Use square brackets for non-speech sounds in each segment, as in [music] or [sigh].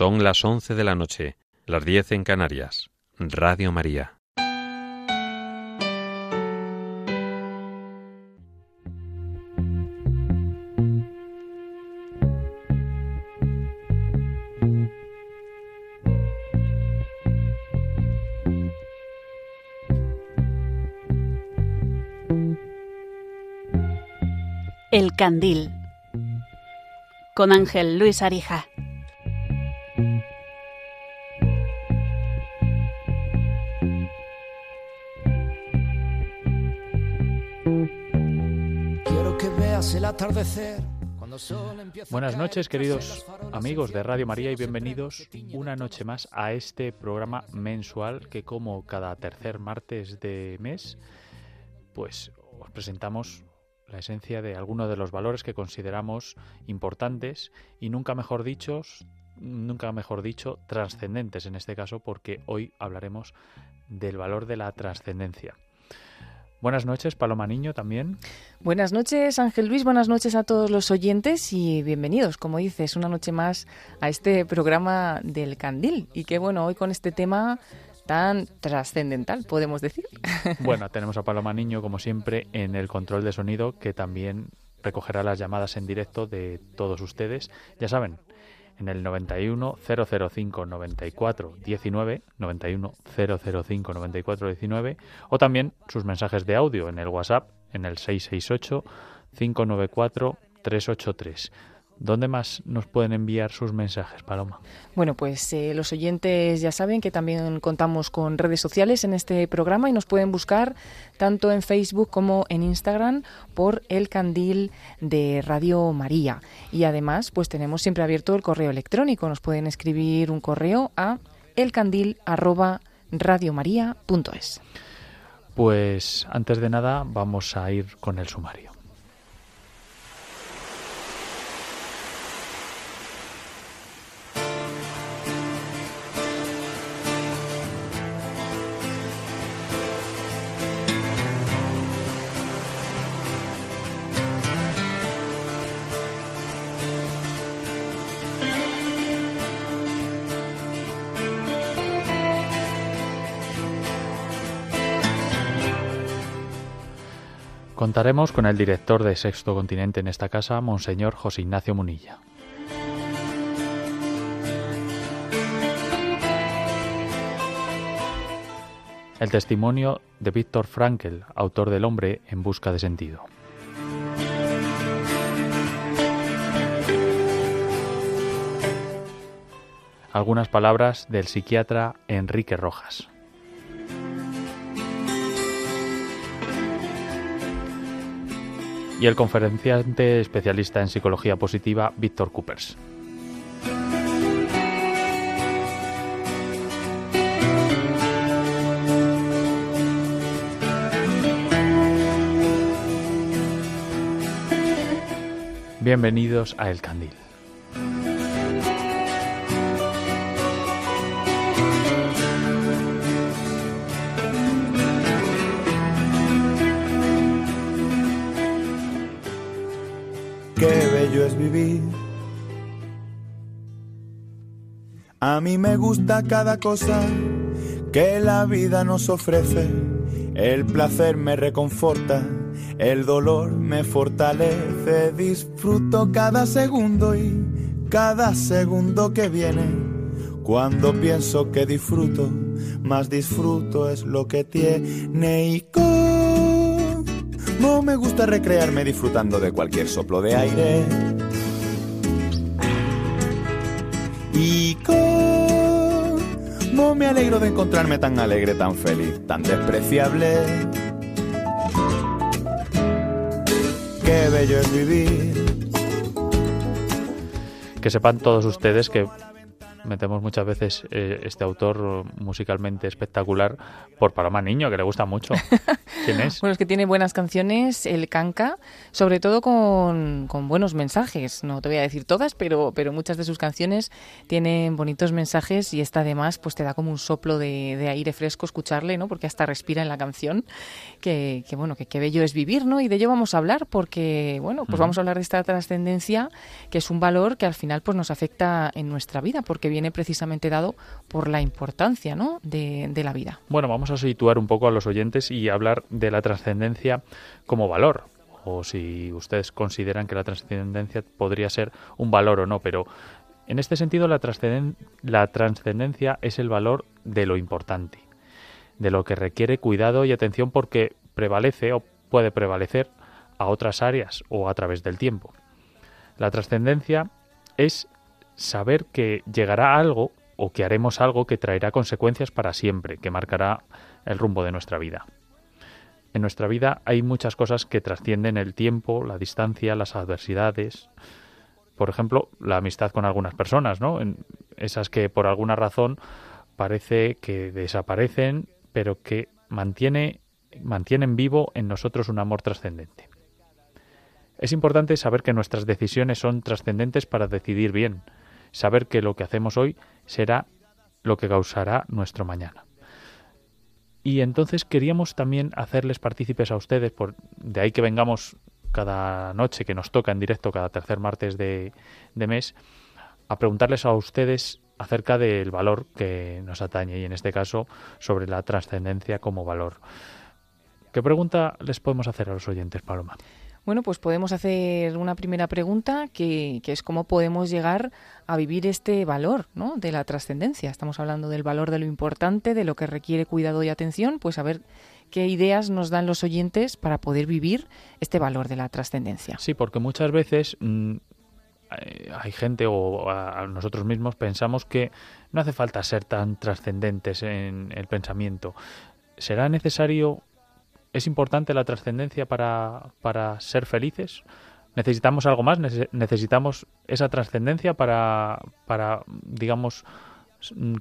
Son las once de la noche, las diez en Canarias. Radio María. El Candil con Ángel Luis Arija. Atardecer. Buenas noches, queridos amigos de Radio María, y bienvenidos una noche más a este programa mensual que, como cada tercer martes de mes, pues os presentamos la esencia de algunos de los valores que consideramos importantes y nunca mejor dichos, nunca mejor dicho, trascendentes en este caso, porque hoy hablaremos del valor de la trascendencia. Buenas noches, Paloma Niño también. Buenas noches, Ángel Luis. Buenas noches a todos los oyentes y bienvenidos, como dices, una noche más a este programa del Candil. Y que bueno, hoy con este tema tan trascendental, podemos decir. [laughs] Bueno, tenemos a Paloma Niño, como siempre, en el control de sonido, que también recogerá las llamadas en directo de todos ustedes. Ya saben, en el 91 005 94 19, 91 005 94 19, o también sus mensajes de audio en el WhatsApp en el 668 594 383. ¿Dónde más nos pueden enviar sus mensajes, Paloma? Bueno, pues eh, los oyentes ya saben que también contamos con redes sociales en este programa y nos pueden buscar tanto en Facebook como en Instagram por el candil de Radio María. Y además, pues tenemos siempre abierto el correo electrónico. Nos pueden escribir un correo a elcandil@radiomaria.es. Pues antes de nada vamos a ir con el sumario. Contaremos con el director de Sexto Continente en esta casa, Monseñor José Ignacio Munilla. El testimonio de Víctor Frankl, autor del hombre en busca de sentido. Algunas palabras del psiquiatra Enrique Rojas. Y el conferenciante especialista en psicología positiva Víctor Coopers. Bienvenidos a El Candil. Vivir. A mí me gusta cada cosa que la vida nos ofrece. El placer me reconforta, el dolor me fortalece. Disfruto cada segundo y cada segundo que viene. Cuando pienso que disfruto, más disfruto es lo que tiene y no me gusta recrearme disfrutando de cualquier soplo de aire. Y cómo me alegro de encontrarme tan alegre, tan feliz, tan despreciable. Qué bello es vivir. Que sepan todos ustedes que metemos muchas veces eh, este autor musicalmente espectacular por Paloma Niño, que le gusta mucho. [laughs] ¿Quién es? Bueno, es que tiene buenas canciones, el canca, sobre todo con, con, buenos mensajes. No te voy a decir todas, pero, pero muchas de sus canciones tienen bonitos mensajes y esta además pues te da como un soplo de, de aire fresco escucharle, ¿no? Porque hasta respira en la canción. Que, que bueno, que qué bello es vivir, ¿no? Y de ello vamos a hablar porque, bueno, pues vamos a hablar de esta trascendencia que es un valor que al final pues nos afecta en nuestra vida porque viene precisamente dado por la importancia ¿no? de, de la vida. Bueno, vamos a situar un poco a los oyentes y hablar de la trascendencia como valor, o si ustedes consideran que la trascendencia podría ser un valor o no, pero en este sentido la, la trascendencia es el valor de lo importante, de lo que requiere cuidado y atención porque prevalece o puede prevalecer a otras áreas o a través del tiempo. La trascendencia es saber que llegará algo o que haremos algo que traerá consecuencias para siempre, que marcará el rumbo de nuestra vida. En nuestra vida hay muchas cosas que trascienden el tiempo, la distancia, las adversidades. Por ejemplo, la amistad con algunas personas, ¿no? esas que por alguna razón parece que desaparecen, pero que mantiene, mantienen vivo en nosotros un amor trascendente. Es importante saber que nuestras decisiones son trascendentes para decidir bien, saber que lo que hacemos hoy será lo que causará nuestro mañana. Y entonces queríamos también hacerles partícipes a ustedes, por, de ahí que vengamos cada noche que nos toca en directo, cada tercer martes de, de mes, a preguntarles a ustedes acerca del valor que nos atañe y en este caso sobre la trascendencia como valor. ¿Qué pregunta les podemos hacer a los oyentes, Paloma? Bueno, pues podemos hacer una primera pregunta que, es cómo podemos llegar a vivir este valor ¿no? de la trascendencia. Estamos hablando del valor de lo importante, de lo que requiere cuidado y atención, pues a ver qué ideas nos dan los oyentes para poder vivir este valor de la trascendencia. Sí, porque muchas veces mm, hay gente o a nosotros mismos pensamos que no hace falta ser tan trascendentes en el pensamiento. ¿Será necesario ¿Es importante la trascendencia para, para ser felices? ¿Necesitamos algo más? ¿Necesitamos esa trascendencia para, para, digamos,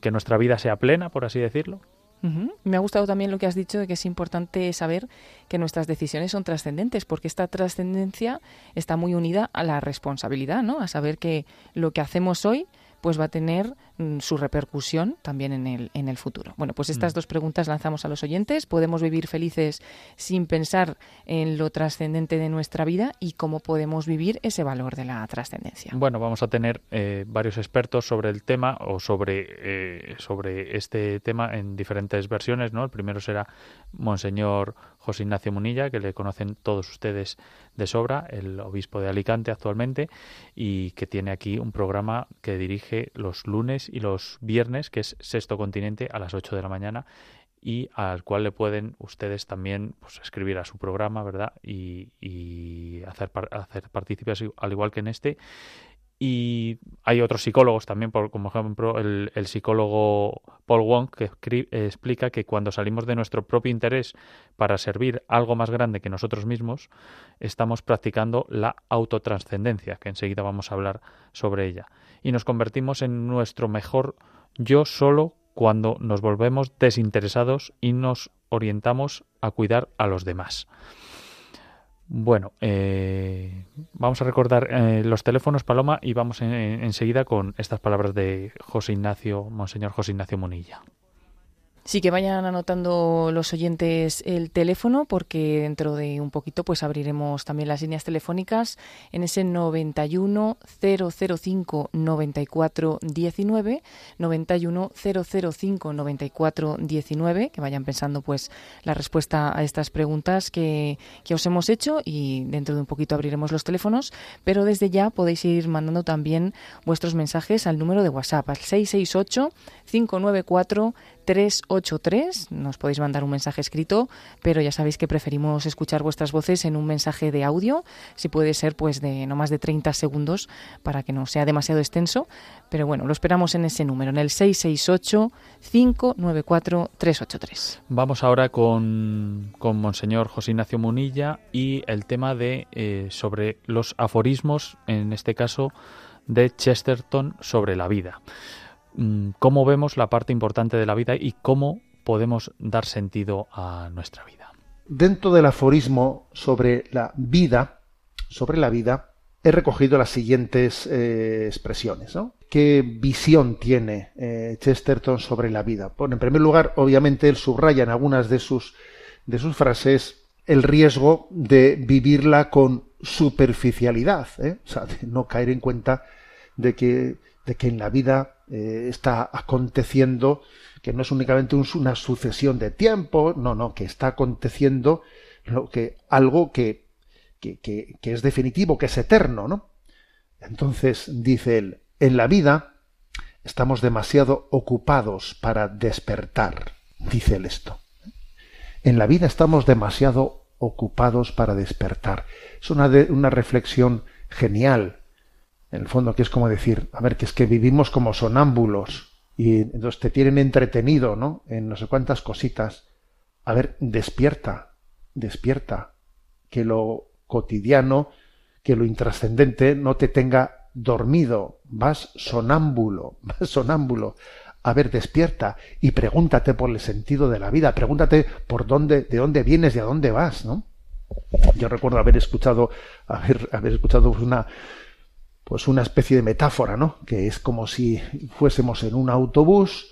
que nuestra vida sea plena, por así decirlo? Me ha gustado también lo que has dicho de que es importante saber que nuestras decisiones son trascendentes, porque esta trascendencia está muy unida a la responsabilidad, ¿no? A saber que lo que hacemos hoy pues va a tener su repercusión también en el, en el futuro. Bueno, pues estas mm. dos preguntas lanzamos a los oyentes. ¿Podemos vivir felices sin pensar en lo trascendente de nuestra vida y cómo podemos vivir ese valor de la trascendencia? Bueno, vamos a tener eh, varios expertos sobre el tema o sobre, eh, sobre este tema en diferentes versiones. ¿no? El primero será Monseñor José Ignacio Munilla, que le conocen todos ustedes de sobra, el obispo de Alicante actualmente, y que tiene aquí un programa que dirige los lunes y los viernes, que es Sexto Continente, a las 8 de la mañana, y al cual le pueden ustedes también pues, escribir a su programa, ¿verdad? Y, y hacer, hacer partícipes al igual que en este. Y hay otros psicólogos también, por, como ejemplo el, psicólogo Paul Wong, que explica que cuando salimos de nuestro propio interés para servir algo más grande que nosotros mismos, estamos practicando la autotranscendencia, que enseguida vamos a hablar sobre ella. Y nos convertimos en nuestro mejor yo solo cuando nos volvemos desinteresados y nos orientamos a cuidar a los demás. Bueno, eh, vamos a recordar eh, los teléfonos, Paloma, y vamos enseguida con estas palabras de José Ignacio, Monseñor José Ignacio Munilla. Sí, que vayan anotando los oyentes el teléfono porque dentro de un poquito pues abriremos también las líneas telefónicas en ese 91 005 94 19 91 005 94 19 que vayan pensando pues la respuesta a estas preguntas que, que os hemos hecho y dentro de un poquito abriremos los teléfonos pero desde ya podéis ir mandando también vuestros mensajes al número de WhatsApp al 668 594 383. Nos podéis mandar un mensaje escrito, pero ya sabéis que preferimos escuchar vuestras voces en un mensaje de audio, si puede ser pues de no más de 30 segundos para que no sea demasiado extenso. Pero bueno, lo esperamos en ese número, en el 668-594-383. Vamos ahora con, con Monseñor José Ignacio Munilla y el tema de eh, sobre los aforismos, en este caso de Chesterton sobre la vida. Mm, cómo vemos la parte importante de la vida y cómo podemos dar sentido a nuestra vida. Dentro del aforismo sobre la vida, sobre la vida, he recogido las siguientes eh, expresiones. ¿Qué visión tiene eh, Chesterton sobre la vida? Bueno, en primer lugar, obviamente, él subraya en algunas de sus, de sus frases el riesgo de vivirla con superficialidad, ¿eh? o sea, de no caer en cuenta de que, de que en la vida eh, está aconteciendo, que no es únicamente una sucesión de tiempo, no, no, que está aconteciendo lo que, algo que, que, que, que es definitivo, que es eterno, ¿no? Entonces, dice él, en la vida estamos demasiado ocupados para despertar, dice él esto. En la vida estamos demasiado ocupados para despertar. Es una, una reflexión genial, en el fondo, que es como decir, a ver, que es que vivimos como sonámbulos y entonces te tienen entretenido, ¿no? En no sé cuántas cositas. A ver, despierta, despierta, que lo cotidiano, que lo intrascendente no te tenga dormido, vas sonámbulo, [laughs] vas sonámbulo. A ver, despierta y pregúntate por el sentido de la vida, pregúntate por dónde, de dónde vienes y a dónde vas, ¿no? Yo recuerdo haber escuchado, haber, haber escuchado una, pues una especie de metáfora, ¿no? Que es como si fuésemos en un autobús,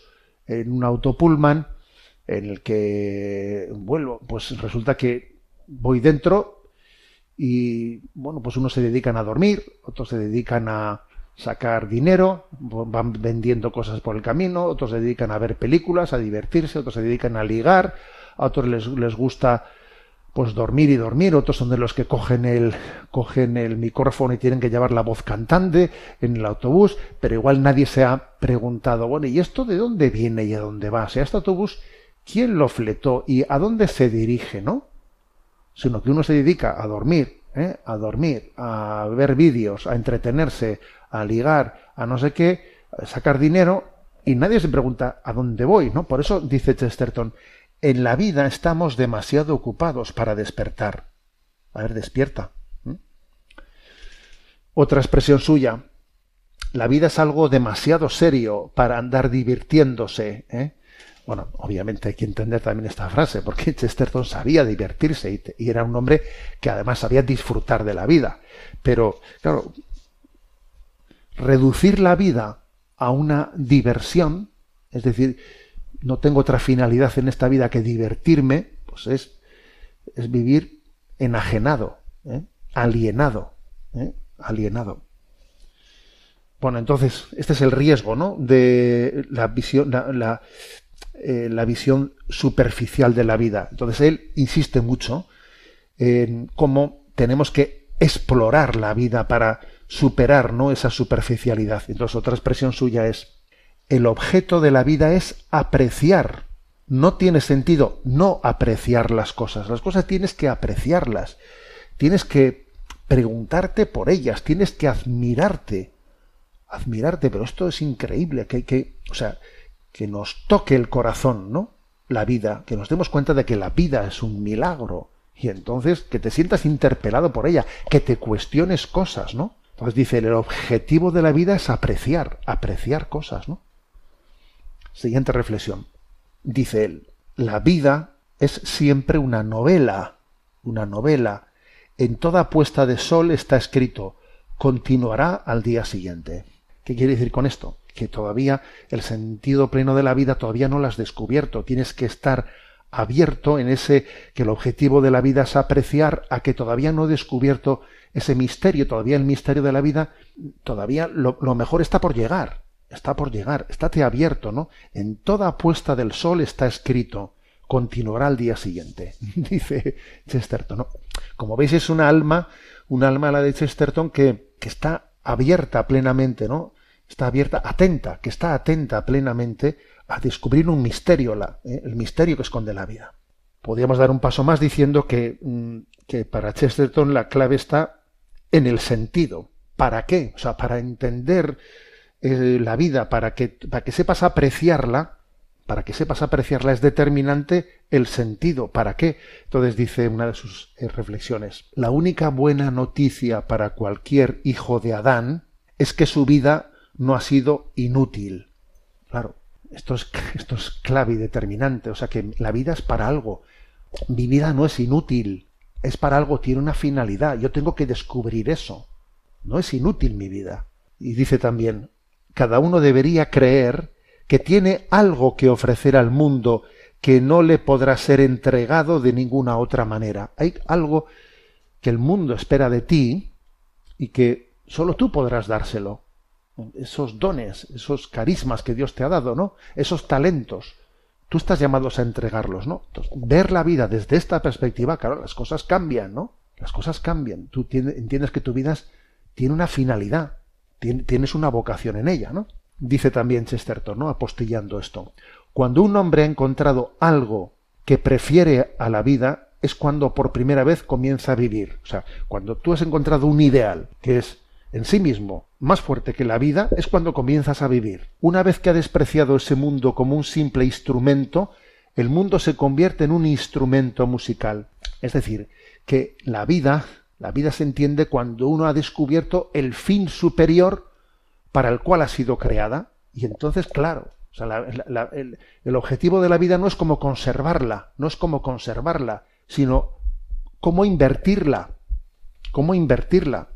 en un autopullman, en el que vuelvo, pues resulta que voy dentro y bueno, pues unos se dedican a dormir, otros se dedican a sacar dinero, van vendiendo cosas por el camino, otros se dedican a ver películas, a divertirse, otros se dedican a ligar, a otros les, les gusta pues dormir y dormir, otros son de los que cogen el, cogen el micrófono y tienen que llevar la voz cantante en el autobús, pero igual nadie se ha preguntado, bueno, ¿y esto de dónde viene y a dónde va? O sea, este autobús, ¿quién lo fletó y a dónde se dirige, no? Sino que uno se dedica a dormir, ¿eh? a dormir, a ver vídeos, a entretenerse, a ligar, a no sé qué, a sacar dinero, y nadie se pregunta a dónde voy, ¿no? Por eso dice Chesterton, en la vida estamos demasiado ocupados para despertar. A ver, despierta. Otra expresión suya. La vida es algo demasiado serio para andar divirtiéndose. ¿eh? Bueno, obviamente hay que entender también esta frase, porque [laughs] Chesterton sabía divertirse y, y era un hombre que además sabía disfrutar de la vida. Pero, claro, reducir la vida a una diversión, es decir, no tengo otra finalidad en esta vida que divertirme, pues es, es vivir enajenado, ¿eh? alienado, ¿eh? alienado. Bueno, entonces, este es el riesgo, ¿no? De la visión, la, eh, la visión superficial de la vida. Entonces, él insiste mucho en cómo tenemos que explorar la vida para superar, ¿no? Esa superficialidad. Entonces, otra expresión suya es el objeto de la vida es apreciar. No tiene sentido no apreciar las cosas. Las cosas tienes que apreciarlas. Tienes que preguntarte por ellas. Tienes que admirarte. Admirarte, pero esto es increíble. Que, que, o sea, que nos toque el corazón, ¿no? La vida. Que nos demos cuenta de que la vida es un milagro. Y entonces que te sientas interpelado por ella. Que te cuestiones cosas, ¿no? Entonces dice, el objetivo de la vida es apreciar, apreciar cosas, ¿no? Siguiente reflexión. Dice él, la vida es siempre una novela, una novela. En toda puesta de sol está escrito, continuará al día siguiente. ¿Qué quiere decir con esto? Que todavía el sentido pleno de la vida todavía no lo has descubierto. Tienes que estar abierto en ese que el objetivo de la vida es apreciar a que todavía no he descubierto ese misterio, todavía el misterio de la vida, todavía lo, lo mejor está por llegar está por llegar, estate abierto, ¿no? En toda puesta del sol está escrito, continuará al día siguiente, [laughs] dice Chesterton, ¿no? Como veis es una alma, una alma la de Chesterton que, que está abierta plenamente, ¿no? Está abierta, atenta, que está atenta plenamente a descubrir un misterio, la, ¿eh? el misterio que esconde la vida. Podríamos dar un paso más diciendo que, mm, que para Chesterton la clave está en el sentido. ¿Para qué? O sea, para entender la vida, para que, para que sepas apreciarla, para que sepas apreciarla es determinante el sentido. ¿Para qué? Entonces dice una de sus eh, reflexiones, la única buena noticia para cualquier hijo de Adán es que su vida no ha sido inútil. Claro, esto es, [laughs] esto es clave y determinante. O sea que la vida es para algo. Mi vida no es inútil. Es para algo, tiene una finalidad. Yo tengo que descubrir eso. No es inútil mi vida. Y dice también, cada uno debería creer que tiene algo que ofrecer al mundo que no le podrá ser entregado de ninguna otra manera. Hay algo que el mundo espera de ti y que solo tú podrás dárselo. esos dones, esos carismas que Dios te ha dado, ¿no? Esos talentos. Tú estás llamados a entregarlos, ¿no? Entonces, ver la vida desde esta perspectiva, claro, las cosas cambian, ¿no? Las cosas cambian. Tú entiendes que tu vida tiene una finalidad, tienes una vocación en ella, ¿no? Dice también Chesterton, ¿no? Apostillando esto. Cuando un hombre ha encontrado algo que prefiere a la vida, es cuando por primera vez comienza a vivir. O sea, cuando tú has encontrado un ideal que es en sí mismo más fuerte que la vida, es cuando comienzas a vivir. Una vez que ha despreciado ese mundo como un simple instrumento, el mundo se convierte en un instrumento musical. Es decir, que la vida, la vida se entiende cuando uno ha descubierto el fin superior para el cual ha sido creada. Y entonces, claro, el, objetivo de la vida no es como conservarla, no es como conservarla, sino cómo invertirla, cómo invertirla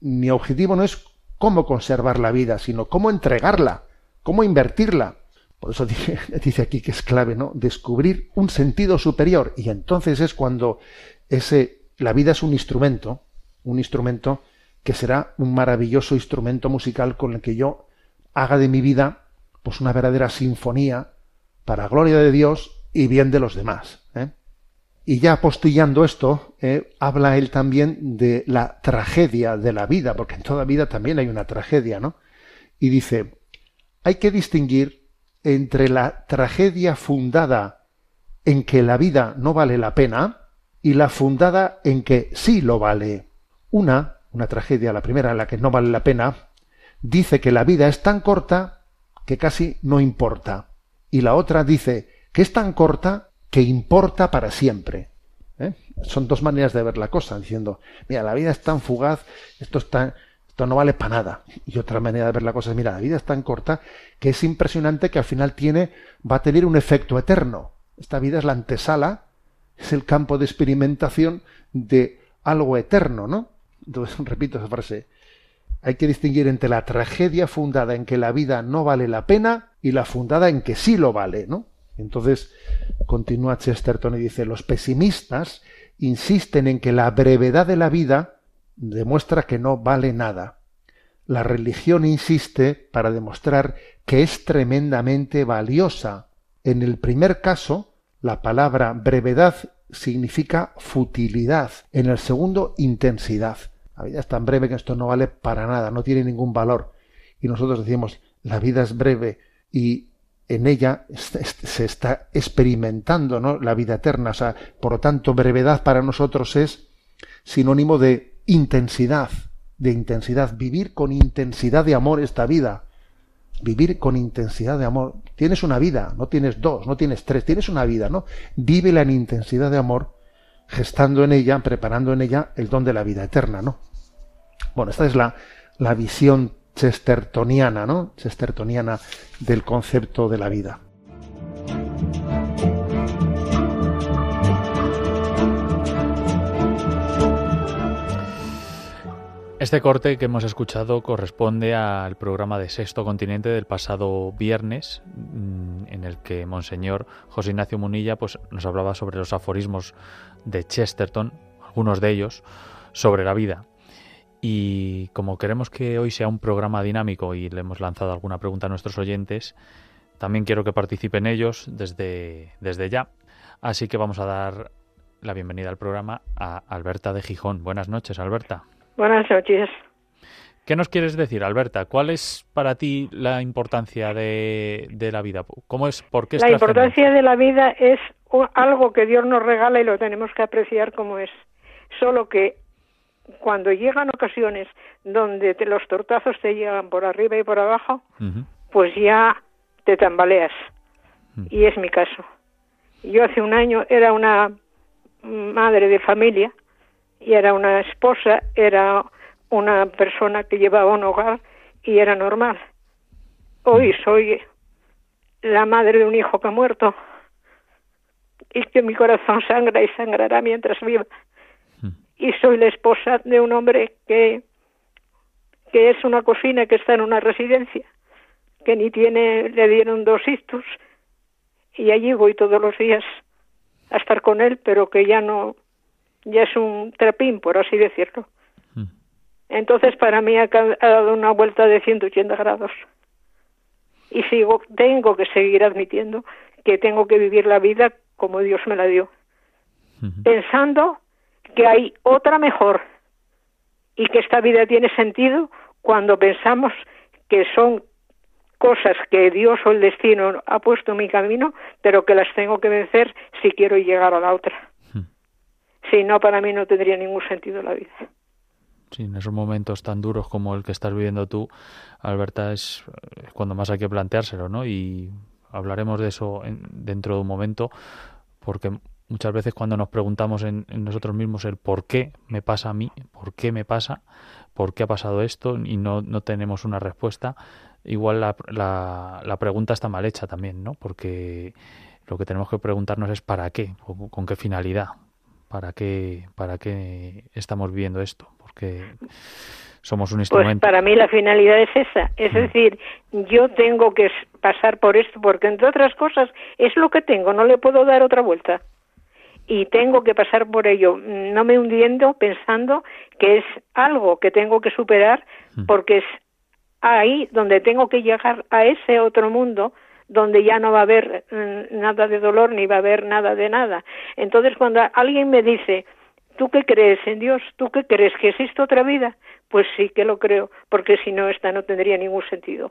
mi objetivo no es cómo conservar la vida, sino cómo entregarla, cómo invertirla. Por eso dice, [laughs] dice, aquí que es clave, ¿no? Descubrir un sentido superior. Y entonces es cuando ese, la vida es un instrumento, un instrumento que será un maravilloso instrumento musical con el que yo haga de mi vida pues una verdadera sinfonía para gloria de Dios y bien de los demás. ¿eh? Y ya apostillando esto, eh, habla él también de la tragedia de la vida, porque en toda vida también hay una tragedia, ¿no? Y dice, hay que distinguir entre la tragedia fundada en que la vida no vale la pena y la fundada en que sí lo vale. Una, una tragedia, la primera, en la que no vale la pena, dice que la vida es tan corta que casi no importa. Y la otra dice que es tan corta que importa para siempre. ¿eh? Son dos maneras de ver la cosa, diciendo, mira, la vida es tan fugaz, esto, está, esto no vale para nada. Y otra manera de ver la cosa es, mira, la vida es tan corta que es impresionante que al final tiene, va a tener un efecto eterno. Esta vida es la antesala, es el campo de experimentación de algo eterno, ¿no? Entonces, [laughs] repito esa frase. Hay que distinguir entre la tragedia fundada en que la vida no vale la pena y la fundada en que sí lo vale, ¿no? Entonces, continúa Chesterton y dice, los pesimistas insisten en que la brevedad de la vida demuestra que no vale nada. La religión insiste para demostrar que es tremendamente valiosa. En el primer caso, la palabra brevedad significa futilidad. En el segundo, intensidad. La vida es tan breve que esto no vale para nada, no tiene ningún valor. Y nosotros decimos, la vida es breve y en ella se está experimentando ¿no? la vida eterna. Por lo tanto, brevedad para nosotros es sinónimo de intensidad, de intensidad, vivir con intensidad de amor esta vida. Vivir con intensidad de amor. Tienes una vida, no tienes dos, no tienes tres, tienes una vida, ¿no? Vívela en intensidad de amor, gestando en ella, preparando en ella el don de la vida eterna, ¿no? Bueno, esta es la, la visión chestertoniana, ¿no? Chestertoniana del concepto de la vida. Este corte que hemos escuchado corresponde al programa de Sexto Continente del pasado viernes, mm, en el que Monseñor José Ignacio Munilla pues, nos hablaba sobre los aforismos de Chesterton, algunos de ellos, sobre la vida. Y como queremos que hoy sea un programa dinámico y le hemos lanzado alguna pregunta a nuestros oyentes, también quiero que participen ellos desde, desde ya. Así que vamos a dar la bienvenida al programa a Alberta de Gijón. Buenas noches, Alberta. Buenas noches. ¿Qué nos quieres decir, Alberta? ¿Cuál es para ti la importancia de, de la vida? ¿Cómo es, por qué es La importancia de la vida es algo que Dios nos regala y lo tenemos que apreciar como es. Solo que cuando llegan ocasiones donde los tortazos te llegan por arriba y por abajo, pues ya te tambaleas. Y es mi caso. Yo hace un año era una madre de familia y era una esposa, era una persona que llevaba un hogar y era normal. Hoy soy la madre de un hijo que ha muerto y que mi corazón sangra y sangrará mientras viva. Y soy la esposa de un hombre que, que es una cocina que está en una residencia, que ni tiene, le dieron dos ictus y allí voy todos los días a estar con él, pero que ya no, ya es un trapín, por así decirlo. Entonces para mí ha, dado una vuelta de 180 grados. Y sigo, tengo que seguir admitiendo que tengo que vivir la vida como Dios me la dio. Pensando que hay otra mejor y que esta vida tiene sentido cuando pensamos que son cosas que Dios o el destino ha puesto en mi camino, pero que las tengo que vencer si quiero llegar a la otra. Si no, para mí no tendría ningún sentido la vida. Sí, en esos momentos tan duros como el que estás viviendo tú, Alberta, es cuando más hay que planteárselo, ¿no? Y hablaremos de eso dentro de un momento, porque muchas veces cuando nos preguntamos en, nosotros mismos el por qué me pasa a mí, por qué me pasa, por qué ha pasado esto y no, no tenemos una respuesta, igual la, la, la, pregunta está mal hecha también, ¿no? Porque lo que tenemos que preguntarnos es para qué, con qué finalidad, para qué, para qué estamos viendo esto que somos un pues instrumento. Pues para mí la finalidad es esa, es mm. decir, yo tengo que pasar por esto porque entre otras cosas es lo que tengo, no le puedo dar otra vuelta. Y tengo que pasar por ello, no me hundiendo pensando que es algo que tengo que superar mm. porque es ahí donde tengo que llegar a ese otro mundo donde ya no va a haber mm, nada de dolor ni va a haber nada de nada. Entonces cuando alguien me dice, ¿Tú qué crees en Dios? ¿Tú qué crees que existe otra vida? Pues sí que lo creo, porque si no, esta no tendría ningún sentido.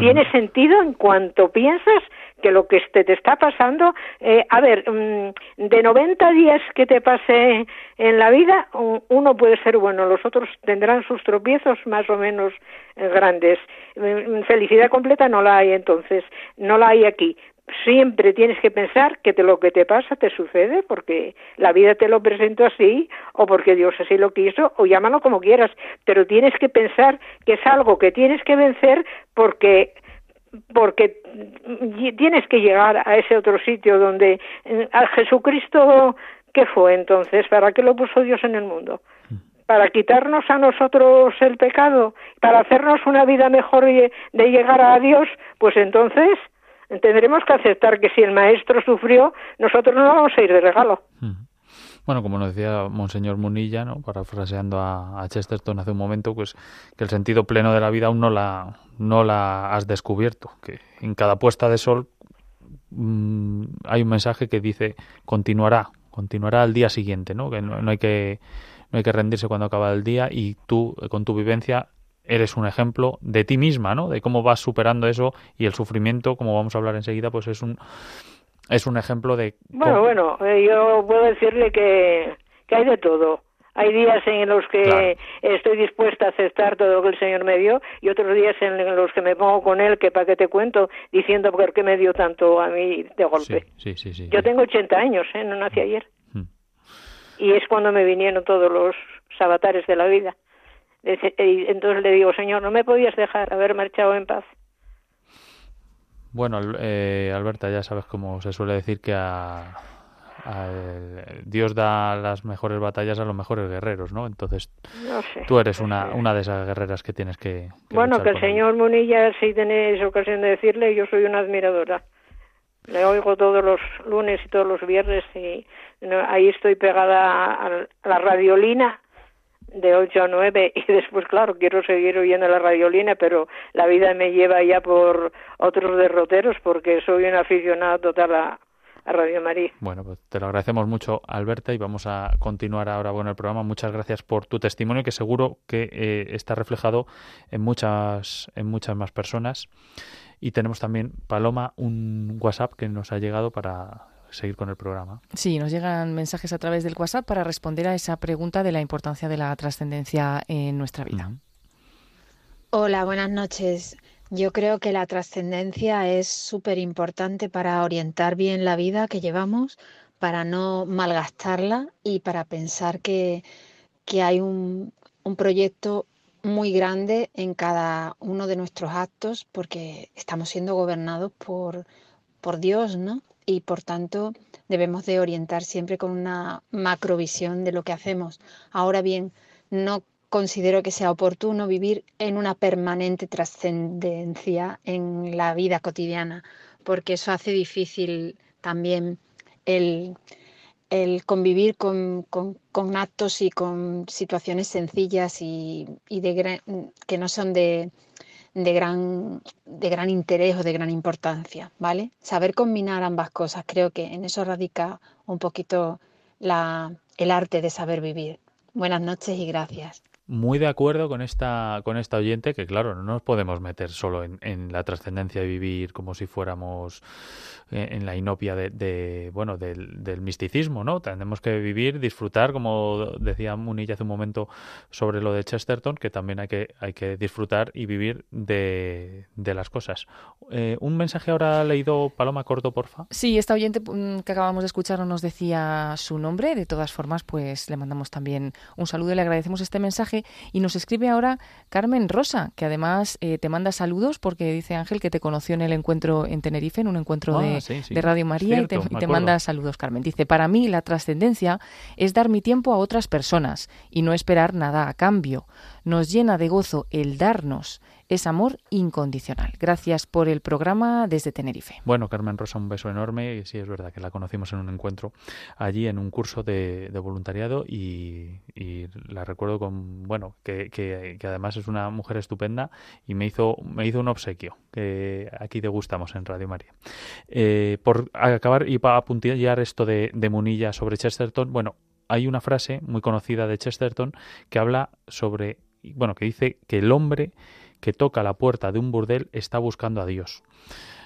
Tiene sentido en cuanto piensas que lo que te, te está pasando, eh, a ver, mm, de 90 días que te pase en la vida, uno puede ser bueno, los otros tendrán sus tropiezos más o menos eh, grandes. Mm, felicidad completa no la hay entonces, no la hay aquí, siempre tienes que pensar que lo que te pasa te sucede porque la vida te lo presentó así o porque Dios así lo quiso o llámalo como quieras, pero tienes que pensar que es algo que tienes que vencer porque porque tienes que llegar a ese otro sitio donde eh, a Jesucristo ¿qué fue entonces? ¿Para qué lo puso Dios en el mundo? para quitarnos a nosotros el pecado, para hacernos una vida mejor de llegar a Dios, pues entonces tendremos que aceptar que si el maestro sufrió, nosotros no vamos a ir de regalo. Bueno, como nos decía Monseñor Munilla, ¿no? parafraseando a, Chesterton hace un momento, pues que el sentido pleno de la vida aún no la, no la has descubierto, que en cada puesta de sol mm, hay un mensaje que dice continuará, continuará al día siguiente, ¿no? que no, hay que no hay que rendirse cuando acaba el día y tú con tu vivencia eres un ejemplo de ti misma, ¿no? De cómo vas superando eso y el sufrimiento, como vamos a hablar enseguida, pues es un es un ejemplo de Bueno, bueno, eh, yo puedo decirle que, que hay de todo. Hay días en los que estoy dispuesta a aceptar todo lo que el Señor me dio y otros días en los que me pongo con Él, que para qué te cuento, diciendo por qué me dio tanto a mí de golpe. Sí, sí, sí, yo tengo 80 años, ¿eh? no nací ayer. Mm. Y es cuando me vinieron todos los sabatares de la vida. Entonces le digo, Señor, ¿no me podías dejar haber marchado en paz? Bueno, eh, Alberta, ya sabes cómo se suele decir que a, Dios da las mejores batallas a los mejores guerreros, ¿no? Entonces, tú eres una, una de esas guerreras que tienes que... bueno, que el señor Munilla, si tenéis ocasión de decirle, yo soy una admiradora. Le oigo todos los lunes y todos los viernes y ahí estoy pegada a la radiolina de 8 a 9 [laughs] y después, claro, quiero seguir oyendo la radiolina, pero la vida me lleva ya por otros derroteros porque soy un aficionado total a, Radio María. Bueno, pues te lo agradecemos mucho, Alberta, y vamos a continuar ahora con el programa. Muchas gracias por tu testimonio, que seguro que eh, está reflejado en muchas, en muchas más personas. Y tenemos también, Paloma, un WhatsApp que nos ha llegado para seguir con el programa. Sí, nos llegan mensajes a través del WhatsApp para responder a esa pregunta de la importancia de la trascendencia en nuestra vida. Hola, buenas noches. Yo creo que la trascendencia es súper importante para orientar bien la vida que llevamos, para no malgastarla y para pensar que, que hay un, un proyecto muy grande en cada uno de nuestros actos porque estamos siendo gobernados por, por Dios, ¿no? Y por tanto debemos de orientar siempre con una macrovisión de lo que hacemos. Ahora bien, no considero que sea oportuno vivir en una permanente trascendencia en la vida cotidiana, porque eso hace difícil también el, el convivir con, actos y con situaciones sencillas y, de que no son de, de, gran, de gran interés o de gran importancia, ¿vale? Saber combinar ambas cosas, creo que en eso radica un poquito la, el arte de saber vivir. Buenas noches y gracias muy de acuerdo con esta, con esta oyente que, claro, no nos podemos meter solo en, en la trascendencia de vivir como si fuéramos eh, en la inopia de, bueno, del, misticismo, ¿no? Tenemos que vivir, disfrutar, como decía Munilla hace un momento sobre lo de Chesterton, que también hay que, hay que disfrutar y vivir de, de las cosas. Eh, un mensaje ahora leído, Paloma Corto, porfa. Sí, esta oyente mm, que acabamos de escuchar no nos decía su nombre. De todas formas, pues le mandamos también un saludo y le agradecemos este mensaje y nos escribe ahora Carmen Rosa, que además eh, te manda saludos porque dice Ángel que te conoció en el encuentro en Tenerife, en un encuentro de, ah, Radio María y te, te manda saludos, Carmen. Dice, para mí la trascendencia es dar mi tiempo a otras personas y no esperar nada a cambio. Nos llena de gozo el darnos es amor incondicional. Gracias por el programa desde Tenerife. Bueno, Carmen Rosa, un beso enorme. Y sí, es verdad que la conocimos en un encuentro allí en un curso de, voluntariado y, la recuerdo con, bueno, que, además es una mujer estupenda y me hizo, me hizo un obsequio que aquí te gustamos en Radio María. Eh, por acabar y para apuntillar esto de Munilla sobre Chesterton, bueno, hay una frase muy conocida de Chesterton que habla sobre, bueno, que dice que el hombre que toca la puerta de un burdel está buscando a Dios.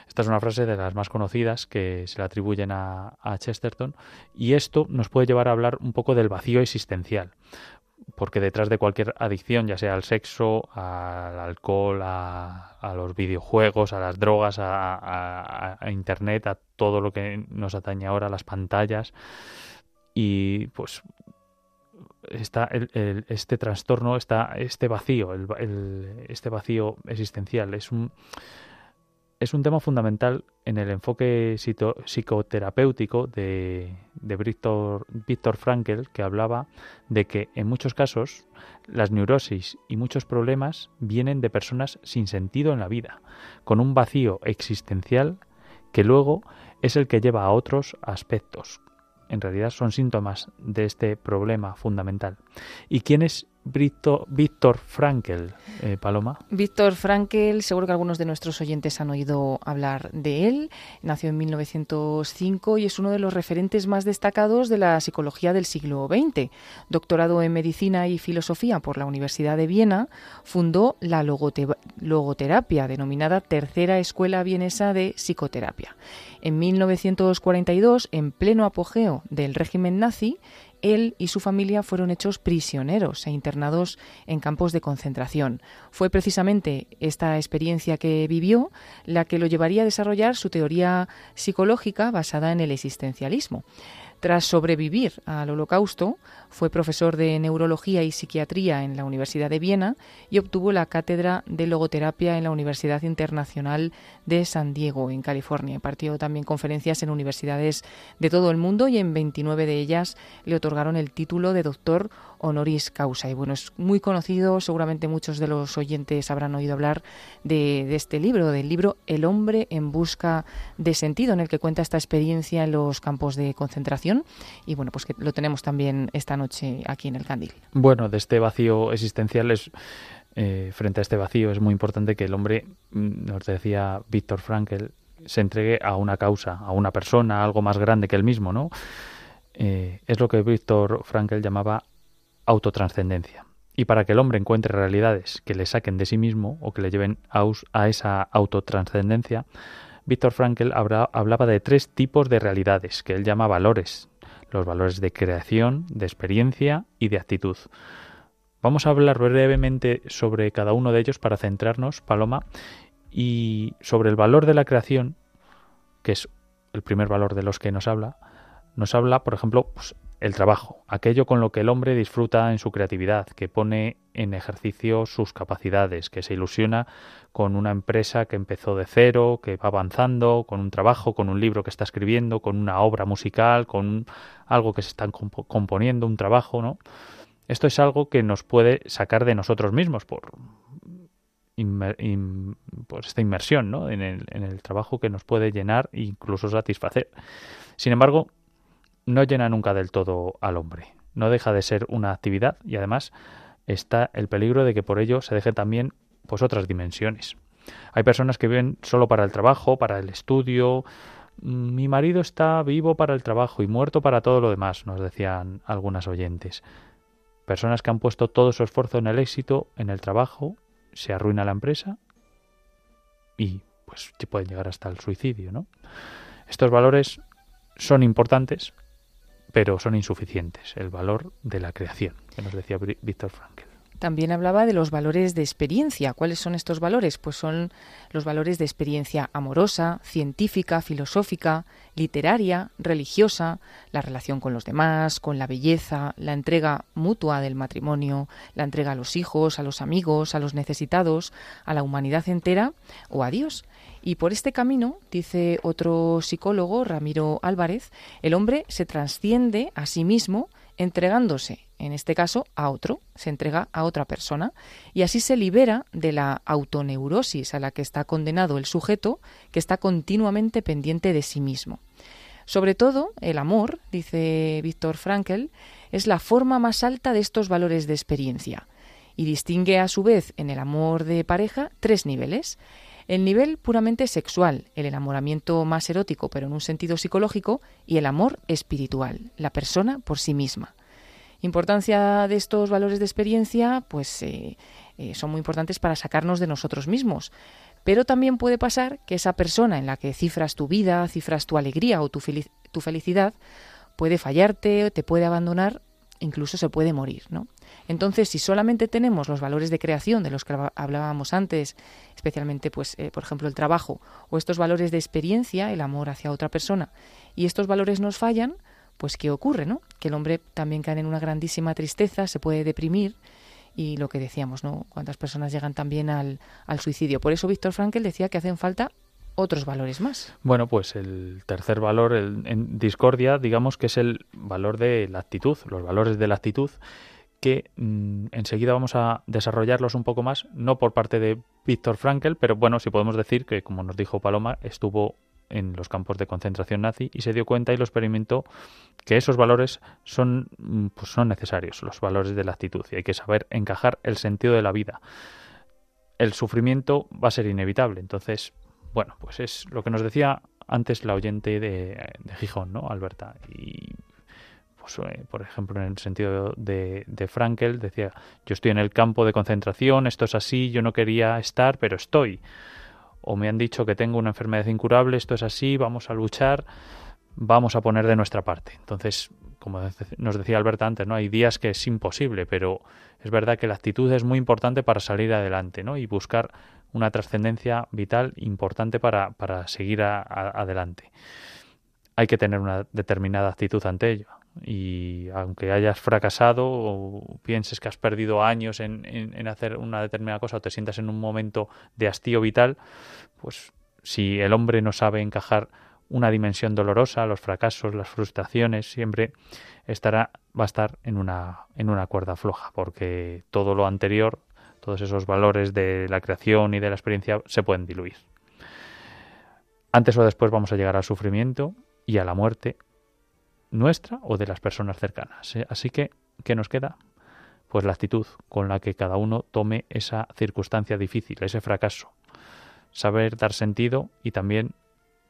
Esta es una frase de las más conocidas que se le atribuyen a, Chesterton y esto nos puede llevar a hablar un poco del vacío existencial, porque detrás de cualquier adicción, ya sea al sexo, al alcohol, a, los videojuegos, a las drogas, a, a, Internet, a todo lo que nos atañe ahora, las pantallas, y pues está el, este trastorno, está este vacío, este vacío existencial. Es un, es un tema fundamental en el enfoque psicoterapéutico de, de Víctor, Víctor Frankl, que hablaba de que en muchos casos las neurosis y muchos problemas vienen de personas sin sentido en la vida, con un vacío existencial que luego es el que lleva a otros aspectos, en realidad son síntomas de este problema fundamental. ¿Y quién es Víctor Frankel, eh, Paloma. Víctor Frankel, seguro que algunos de nuestros oyentes han oído hablar de él. Nació en 1905 y es uno de los referentes más destacados de la psicología del siglo XX. Doctorado en medicina y filosofía por la Universidad de Viena, fundó la logoterapia, denominada Tercera Escuela Vienesa de Psicoterapia. En 1942, en pleno apogeo del régimen nazi, él y su familia fueron hechos prisioneros e internados en campos de concentración. Fue precisamente esta experiencia que vivió la que lo llevaría a desarrollar su teoría psicológica basada en el existencialismo. Tras sobrevivir al holocausto, fue profesor de neurología y psiquiatría en la Universidad de Viena y obtuvo la cátedra de logoterapia en la Universidad Internacional de San Diego, en California. Impartió también conferencias en universidades de todo el mundo y en 29 de ellas le otorgaron el título de doctor honoris causa. Y bueno, es muy conocido, seguramente muchos de los oyentes habrán oído hablar de, este libro, del libro El hombre en busca de sentido, en el que cuenta esta experiencia en los campos de concentración. Y bueno, pues que lo tenemos también esta noche aquí en el Candil. Bueno, de este vacío existencial es... Eh, frente a este vacío es muy importante que el hombre, mm, nos decía Víctor Frankl, se entregue a una causa, a una persona, algo más grande que él mismo, ¿no? Eh, es lo que Víctor Frankl llamaba autotranscendencia. Y para que el hombre encuentre realidades que le saquen de sí mismo o que le lleven a, esa autotranscendencia, Víctor Frankl hablaba de tres tipos de realidades que él llama valores, los valores de creación, de experiencia y de actitud. Vamos a hablar brevemente sobre cada uno de ellos para centrarnos, Paloma, y sobre el valor de la creación, que es el primer valor de los que nos habla, nos habla, por ejemplo, pues, el trabajo, aquello con lo que el hombre disfruta en su creatividad, que pone en ejercicio sus capacidades, que se ilusiona con una empresa que empezó de cero, que va avanzando, con un trabajo, con un libro que está escribiendo, con una obra musical, con algo que se están componiendo, un trabajo, ¿no? Esto es algo que nos puede sacar de nosotros mismos por, por esta inmersión ¿no? en, el, en el trabajo que nos puede llenar e incluso satisfacer. Sin embargo, no llena nunca del todo al hombre. No deja de ser una actividad y además está el peligro de que por ello se deje también pues otras dimensiones. Hay personas que viven solo para el trabajo, para el estudio. Mi marido está vivo para el trabajo y muerto para todo lo demás, nos decían algunas oyentes. Personas que han puesto todo su esfuerzo en el éxito, en el trabajo, se arruina la empresa y pues pueden llegar hasta el suicidio, ¿no? Estos valores son importantes, pero son insuficientes. El valor de la creación, que nos decía Víctor Frankl. También hablaba de los valores de experiencia. ¿Cuáles son estos valores? Pues son los valores de experiencia amorosa, científica, filosófica, literaria, religiosa, la relación con los demás, con la belleza, la entrega mutua del matrimonio, la entrega a los hijos, a los amigos, a los necesitados, a la humanidad entera o a Dios. Y por este camino, dice otro psicólogo, Ramiro Álvarez, el hombre se trasciende a sí mismo entregándose, en este caso, a otro, se entrega a otra persona, y así se libera de la autoneurosis a la que está condenado el sujeto, que está continuamente pendiente de sí mismo. Sobre todo, el amor, dice Víctor Frankl, es la forma más alta de estos valores de experiencia, y distingue a su vez en el amor de pareja tres niveles. El nivel puramente sexual, el enamoramiento más erótico pero en un sentido psicológico, y el amor espiritual, la persona por sí misma. Importancia de estos valores de experiencia, pues eh, eh, son muy importantes para sacarnos de nosotros mismos. Pero también puede pasar que esa persona en la que cifras tu vida, cifras tu alegría o tu, felicidad, puede fallarte, te puede abandonar, incluso se puede morir, ¿no? Entonces, si solamente tenemos los valores de creación de los que hablábamos antes, especialmente, pues, eh, por ejemplo, el trabajo, o estos valores de experiencia, el amor hacia otra persona, y estos valores nos fallan, pues ¿qué ocurre, no? Que el hombre también cae en una grandísima tristeza, se puede deprimir, y lo que decíamos, ¿no? Cuántas personas llegan también al, al suicidio. Por eso Víctor Frankel decía que hacen falta otros valores más. Bueno, pues el tercer valor en discordia, digamos que es el valor de la actitud, los valores de la actitud que mm, enseguida vamos a desarrollarlos un poco más, no por parte de Víctor Frankl, pero bueno, sí podemos decir que, como nos dijo Paloma, estuvo en los campos de concentración nazi y se dio cuenta y lo experimentó que esos valores son, mm, pues son necesarios, los valores de la actitud, y hay que saber encajar el sentido de la vida. El sufrimiento va a ser inevitable, entonces, bueno, pues es lo que nos decía antes la oyente de, Gijón, ¿no, Alberta? Y pues, eh, por ejemplo, en el sentido de, de Frankel, decía, yo estoy en el campo de concentración, esto es así, yo no quería estar, pero estoy. O me han dicho que tengo una enfermedad incurable, esto es así, vamos a luchar, vamos a poner de nuestra parte. Entonces, como nos decía Alberta antes, ¿no? Hay días que es imposible, pero es verdad que la actitud es muy importante para salir adelante, ¿no? Y buscar una trascendencia vital importante para, para seguir adelante. Hay que tener una determinada actitud ante ello y aunque hayas fracasado o pienses que has perdido años en, en, hacer una determinada cosa o te sientas en un momento de hastío vital, pues si el hombre no sabe encajar una dimensión dolorosa, los fracasos, las frustraciones, siempre estará, va a estar en una, en una cuerda floja, porque todo lo anterior, todos esos valores de la creación y de la experiencia se pueden diluir. Antes o después vamos a llegar al sufrimiento y a la muerte nuestra o de las personas cercanas. ¿eh? Así que, ¿qué nos queda? Pues la actitud con la que cada uno tome esa circunstancia difícil, ese fracaso. Saber dar sentido y también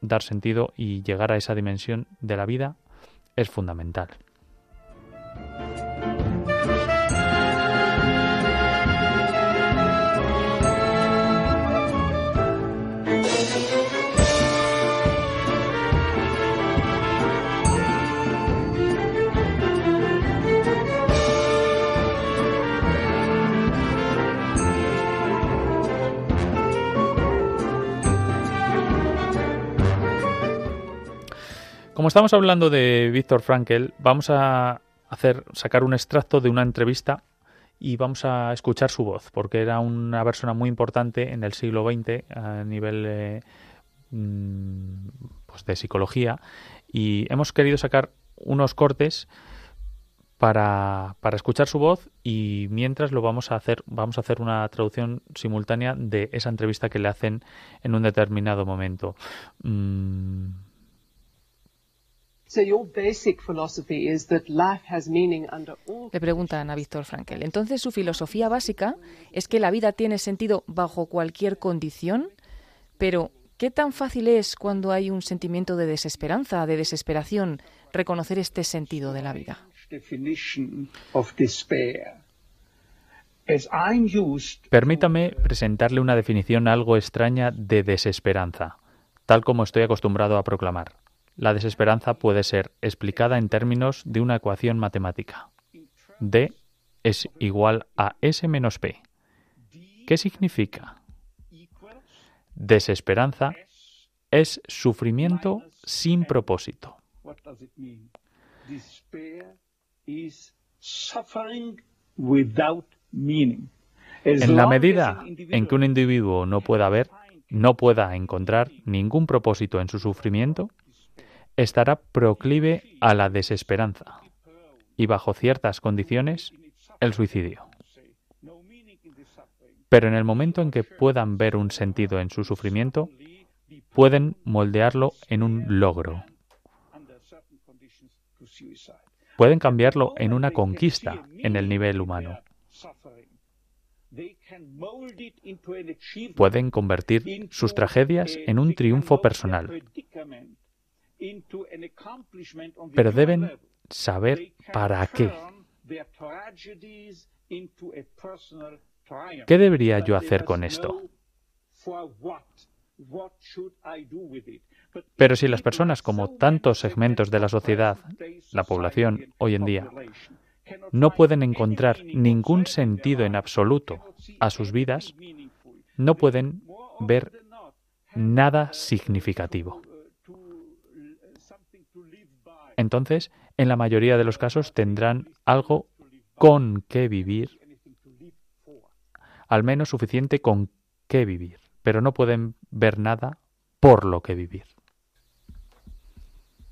dar sentido y llegar a esa dimensión de la vida es fundamental. Como estamos hablando de Víctor Frankel, vamos a hacer sacar un extracto de una entrevista y vamos a escuchar su voz, porque era una persona muy importante en el siglo XX a nivel eh, mm, pues de psicología y hemos querido sacar unos cortes para, para, escuchar su voz y mientras lo vamos a hacer vamos a hacer una traducción simultánea de esa entrevista que le hacen en un determinado momento. Mm, Le preguntan a Víctor Frankel. Entonces su filosofía básica es que la vida tiene sentido bajo cualquier condición, pero ¿qué tan fácil es cuando hay un sentimiento de desesperanza, de desesperación, reconocer este sentido de la vida? Permítame presentarle una definición algo extraña de desesperanza, tal como estoy acostumbrado a proclamar. La desesperanza puede ser explicada en términos de una ecuación matemática. D es igual a S menos P. ¿Qué significa? Desesperanza es sufrimiento sin propósito. En la medida en que un individuo no pueda ver, no pueda encontrar ningún propósito en su sufrimiento, estará proclive a la desesperanza y bajo ciertas condiciones el suicidio. Pero en el momento en que puedan ver un sentido en su sufrimiento, pueden moldearlo en un logro. Pueden cambiarlo en una conquista en el nivel humano. Pueden convertir sus tragedias en un triunfo personal pero deben saber para qué. ¿Qué debería yo hacer con esto? Pero si las personas, como tantos segmentos de la sociedad, la población hoy en día, no pueden encontrar ningún sentido en absoluto a sus vidas, no pueden ver nada significativo entonces en la mayoría de los casos tendrán algo con qué vivir, al menos suficiente con qué vivir, pero no pueden ver nada por lo que vivir.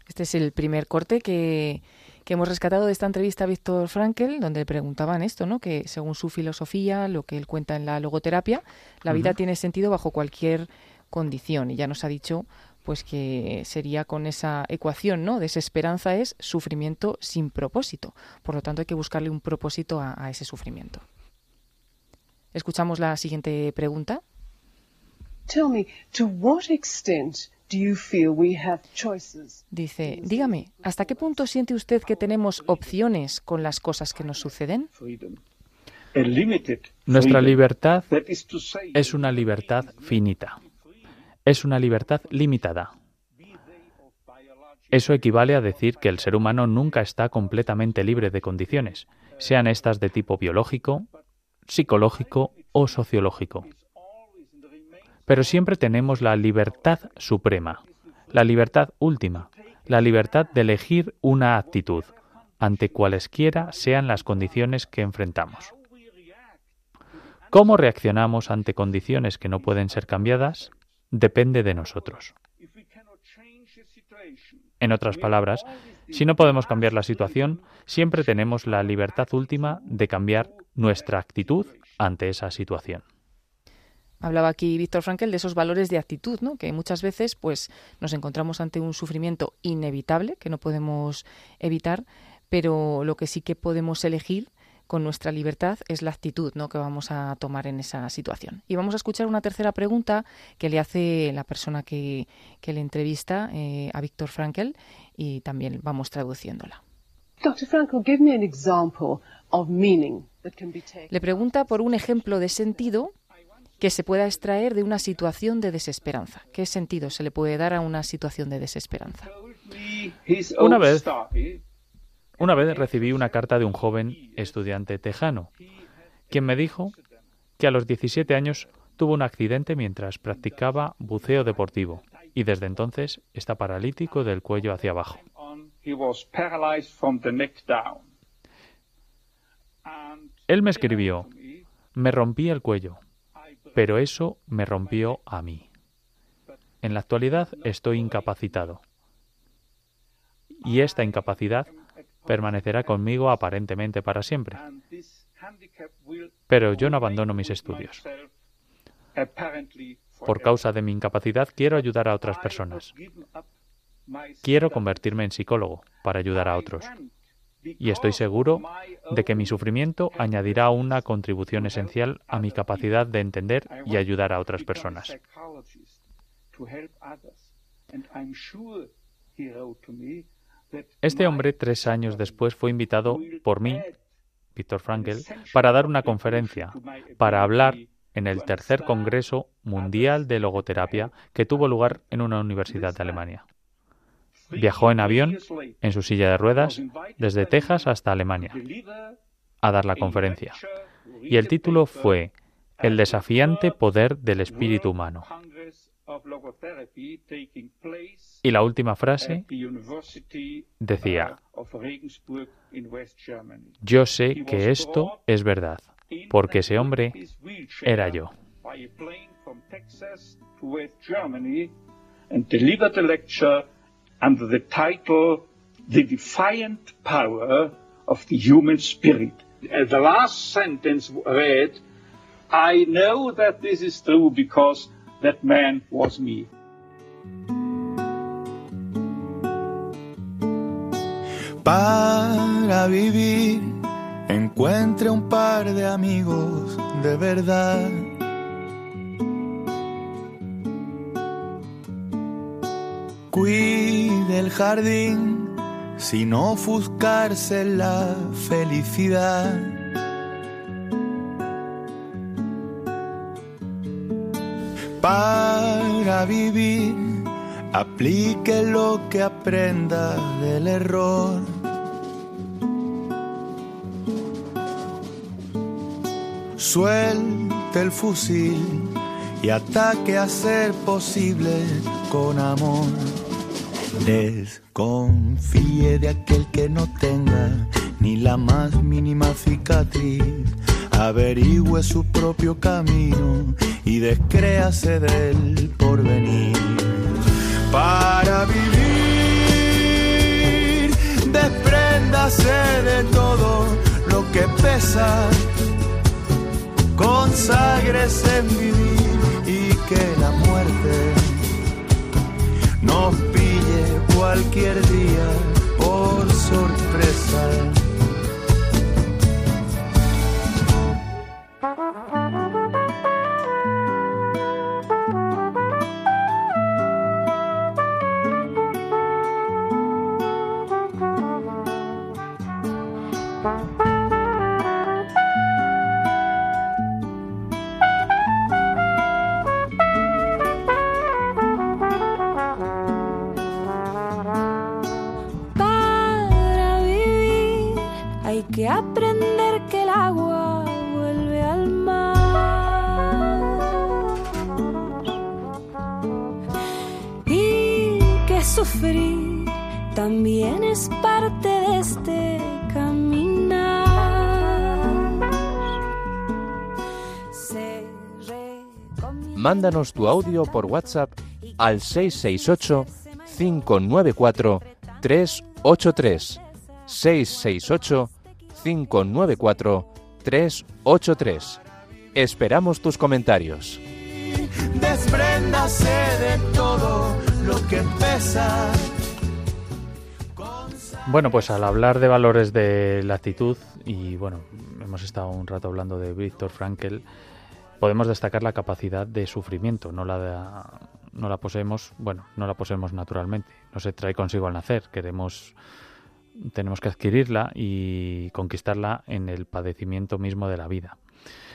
Este es el primer corte que, que hemos rescatado de esta entrevista a Víctor Frankel, donde le preguntaban esto, ¿no? Que según su filosofía, lo que él cuenta en la logoterapia, la vida tiene sentido bajo cualquier condición. Y ya nos ha dicho pues que sería con esa ecuación, ¿no? Desesperanza es sufrimiento sin propósito. Por lo tanto, hay que buscarle un propósito a, ese sufrimiento. Escuchamos la siguiente pregunta. Dice, dígame, ¿hasta qué punto siente usted que tenemos opciones con las cosas que nos suceden? Nuestra libertad es una libertad finita es una libertad limitada. Eso equivale a decir que el ser humano nunca está completamente libre de condiciones, sean estas de tipo biológico, psicológico o sociológico. Pero siempre tenemos la libertad suprema, la libertad última, la libertad de elegir una actitud, ante cualesquiera sean las condiciones que enfrentamos. ¿Cómo reaccionamos ante condiciones que no pueden ser cambiadas? Depende de nosotros. En otras palabras, si no podemos cambiar la situación, siempre tenemos la libertad última de cambiar nuestra actitud ante esa situación. Hablaba aquí Víctor Frankel de esos valores de actitud, ¿no? que muchas veces pues, nos encontramos ante un sufrimiento inevitable que no podemos evitar, pero lo que sí que podemos elegir con nuestra libertad es la actitud ¿no? que vamos a tomar en esa situación. Y vamos a escuchar una tercera pregunta que le hace la persona que, le entrevista eh, a Víctor Frankel y también vamos traduciéndola. Le pregunta por un ejemplo de sentido que se pueda extraer de una situación de desesperanza. ¿Qué sentido se le puede dar a una situación de desesperanza? Una vez una vez recibí una carta de un joven estudiante tejano, quien me dijo que a los 17 años tuvo un accidente mientras practicaba buceo deportivo y desde entonces está paralítico del cuello hacia abajo. Él me escribió, me rompí el cuello, pero eso me rompió a mí. En la actualidad estoy incapacitado. Y esta incapacidad permanecerá conmigo aparentemente para siempre. Pero yo no abandono mis estudios. Por causa de mi incapacidad quiero ayudar a otras personas. quiero convertirme en psicólogo para ayudar a otros. Y estoy seguro de que mi sufrimiento añadirá una contribución esencial a mi capacidad de entender y ayudar a otras personas. Este hombre, tres años después, fue invitado por mí, Víctor Frankel, para dar una conferencia, para hablar en el tercer Congreso Mundial de Logoterapia que tuvo lugar en una universidad de Alemania. Viajó en avión, en su silla de ruedas, desde Texas hasta Alemania, a dar la conferencia. Y el título fue El desafiante poder del espíritu humano. Y la última frase decía, yo sé que esto es verdad, porque ese hombre era yo. the The Defiant Power of the Human Spirit. The last sentence read, I know that this is true because that man was me. Para vivir, encuentre un par de amigos de verdad. Cuide el jardín sin ofuscarse la felicidad. Para vivir, aplique lo que aprenda del error. Suelte el fusil y ataque a ser posible con amor. Desconfíe de aquel que no tenga ni la más mínima cicatriz. Averigüe su propio camino y descréase del porvenir. Para vivir, despréndase de todo lo que pesa. Conságrese en vivir y que la muerte nos pille cualquier día por sorpresa. También es parte de este caminar. Mándanos tu audio por WhatsApp al 668 594 383 668 594 383. Esperamos tus comentarios. Despréndase de todo lo que pesa. Bueno, pues al hablar de valores de la actitud, y bueno, hemos estado un rato hablando de Víctor Frankel, podemos destacar la capacidad de sufrimiento. No la, de- no la poseemos, bueno, no la poseemos naturalmente, no se trae consigo al nacer. Queremos, tenemos que adquirirla y conquistarla en el padecimiento mismo de la vida.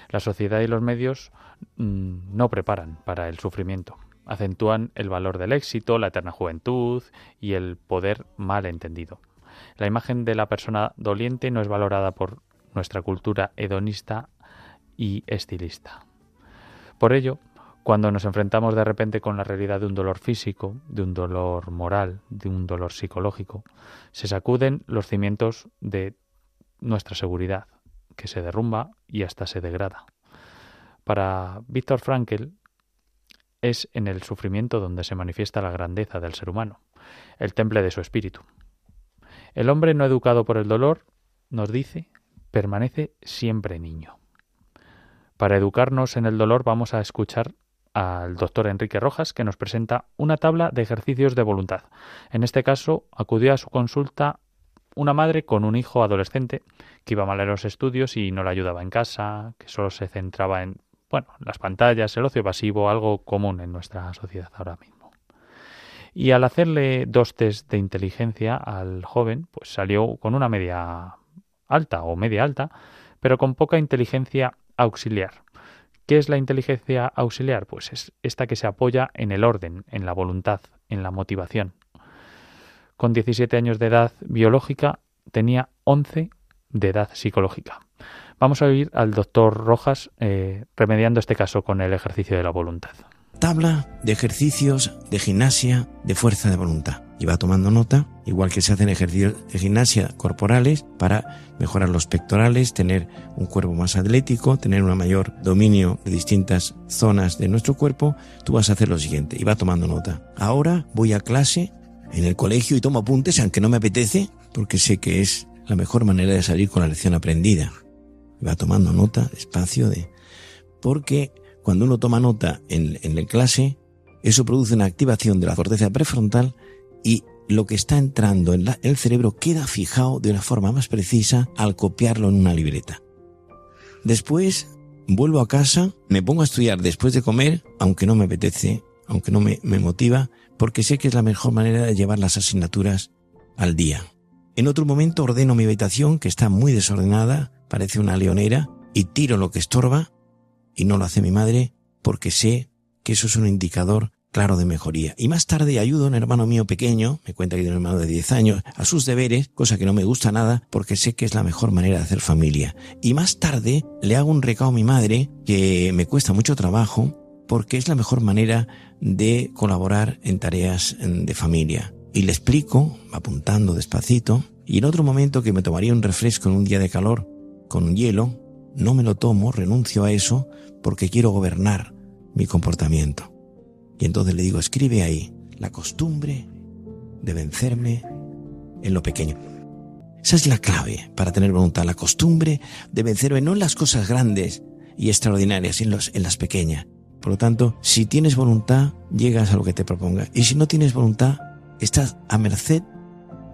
La sociedad y los medios mm, no preparan para el sufrimiento. Acentúan el valor del éxito, la eterna juventud y el poder mal entendido. La imagen de la persona doliente no es valorada por nuestra cultura hedonista y estilista. Por ello, cuando nos enfrentamos de repente con la realidad de un dolor físico, de un dolor moral, de un dolor psicológico, se sacuden los cimientos de nuestra seguridad, que se derrumba y hasta se degrada. Para Víctor Frankel, es en el sufrimiento donde se manifiesta la grandeza del ser humano, el temple de su espíritu. El hombre no educado por el dolor, nos dice, permanece siempre niño. Para educarnos en el dolor vamos a escuchar al doctor Enrique Rojas, que nos presenta una tabla de ejercicios de voluntad. En este caso, acudió a su consulta una madre con un hijo adolescente que iba mal en los estudios y no le ayudaba en casa, que solo se centraba en, bueno, las pantallas, el ocio pasivo, algo común en nuestra sociedad ahora mismo. Y al hacerle dos test de inteligencia al joven, pues salió con una media alta o media alta, pero con poca inteligencia auxiliar. ¿Qué es la inteligencia auxiliar? Pues es esta que se apoya en el orden, en la voluntad, en la motivación. Con 17 años de edad biológica, tenía 11 de edad psicológica. Vamos a oír al doctor Rojas eh, remediando este caso con el ejercicio de la voluntad tabla de ejercicios de gimnasia de fuerza de voluntad. Y va tomando nota, igual que se hacen ejercicios de gimnasia corporales para mejorar los pectorales, tener un cuerpo más atlético, tener un mayor dominio de distintas zonas de nuestro cuerpo, tú vas a hacer lo siguiente y va tomando nota. Ahora voy a clase en el colegio y tomo apuntes, aunque no me apetece, porque sé que es la mejor manera de salir con la lección aprendida. Y va tomando nota despacio de... Porque cuando uno toma nota en, en la clase, eso produce una activación de la corteza prefrontal y lo que está entrando en, el cerebro queda fijado de una forma más precisa al copiarlo en una libreta. Después vuelvo a casa, me pongo a estudiar después de comer, aunque no me apetece, aunque no me, me motiva, porque sé que es la mejor manera de llevar las asignaturas al día. En otro momento ordeno mi habitación, que está muy desordenada, parece una leonera, y tiro lo que estorba y no lo hace mi madre porque sé que eso es un indicador claro de mejoría. Y más tarde ayudo a un hermano mío pequeño, me cuenta que tiene un hermano de 10 años, a sus deberes, cosa que no me gusta nada porque sé que es la mejor manera de hacer familia. Y más tarde le hago un recado a mi madre que me cuesta mucho trabajo porque es la mejor manera de colaborar en tareas de familia. Y le explico, apuntando despacito, y en otro momento que me tomaría un refresco en un día de calor, con un hielo, no me lo tomo, renuncio a eso porque quiero gobernar mi comportamiento. Y entonces le digo, escribe ahí la costumbre de vencerme en lo pequeño. Esa es la clave para tener voluntad, la costumbre de vencerme no en las cosas grandes y extraordinarias, sino en las pequeñas. Por lo tanto, si tienes voluntad, llegas a lo que te proponga. Y si no tienes voluntad, estás a merced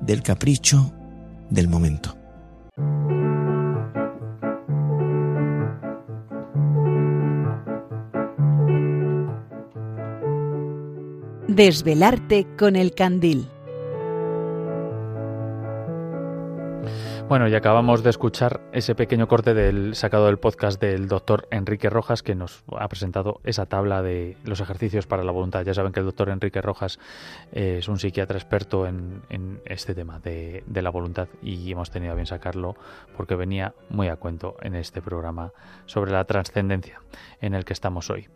del capricho del momento. Desvelarte con el candil. Bueno, y acabamos de escuchar ese pequeño corte del sacado del podcast del doctor Enrique Rojas que nos ha presentado esa tabla de los ejercicios para la voluntad. Ya saben que el doctor Enrique Rojas eh, es un psiquiatra experto en, este tema de, de, la voluntad y hemos tenido a bien sacarlo porque venía muy a cuento en este programa sobre la trascendencia en el que estamos hoy.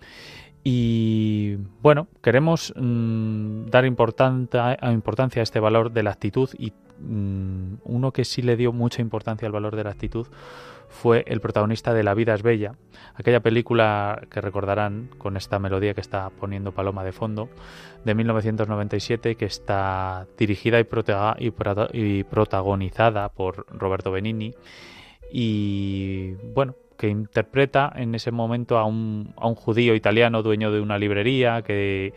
Y bueno, queremos mm, dar importancia a este valor de la actitud y mm, uno que sí le dio mucha importancia al valor de la actitud fue el protagonista de La vida es bella, aquella película que recordarán con esta melodía que está poniendo Paloma de fondo, de 1997, que está dirigida y, y protagonizada por Roberto Benini. Y bueno, que interpreta en ese momento a un, a un judío italiano dueño de una librería que,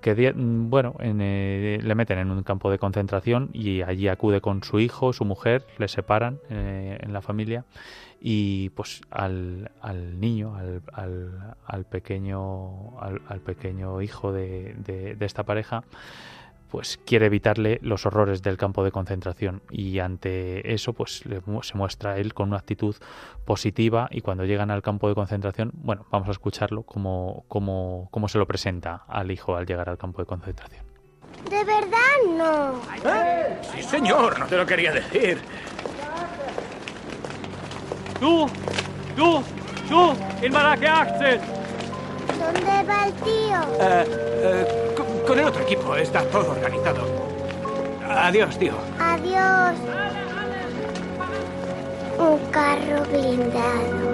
que bueno, eh, le meten en un campo de concentración y allí acude con su hijo, su mujer, le separan eh, en la familia y pues al, al niño, al, al, pequeño, al, pequeño hijo de, de esta pareja, pues quiere evitarle los horrores del campo de concentración y ante eso pues se muestra él con una actitud positiva y cuando llegan al campo de concentración, bueno, vamos a escucharlo como, como, como se lo presenta al hijo al llegar al campo de concentración. ¿De verdad no? ¿Eh? Sí, señor, no te lo quería decir. ¡Tú! ¡Tú! ¡Tú! ¡In ¿Dónde va el tío? Eh, eh, con el otro equipo está todo organizado. Adiós, tío. Adiós. Un carro blindado.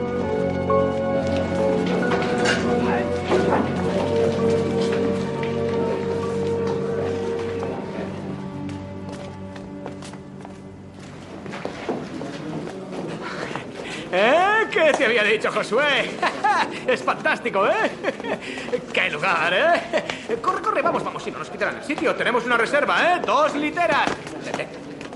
¿Eh? ¿Qué te había dicho, Josué. [laughs] Es fantástico, ¿eh? [laughs] ¡Qué lugar, eh! Corre, corre, vamos, vamos, si no nos quitarán el sitio. Tenemos una reserva, ¿eh? Dos literas.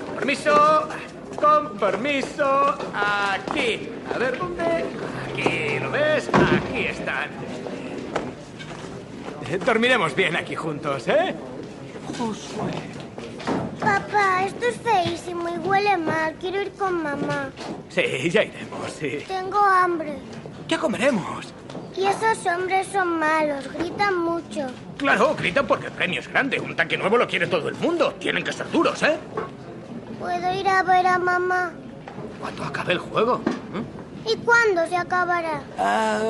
Con permiso, con permiso. Aquí. A ver, ¿dónde? Aquí, ¿lo ves? Aquí están. Dormiremos bien aquí juntos, ¿eh? Josué. Papá, esto es feísimo y huele mal. Quiero ir con mamá. Sí, ya iremos, sí. Tengo hambre. ¿Qué comeremos? Y esos hombres son malos, gritan mucho. Claro, gritan porque el premio es grande. Un tanque nuevo lo quiere todo el mundo. Tienen que ser duros, ¿eh? ¿Puedo ir a ver a mamá? Cuando acabe el juego. ¿Y cuándo se acabará? Ah,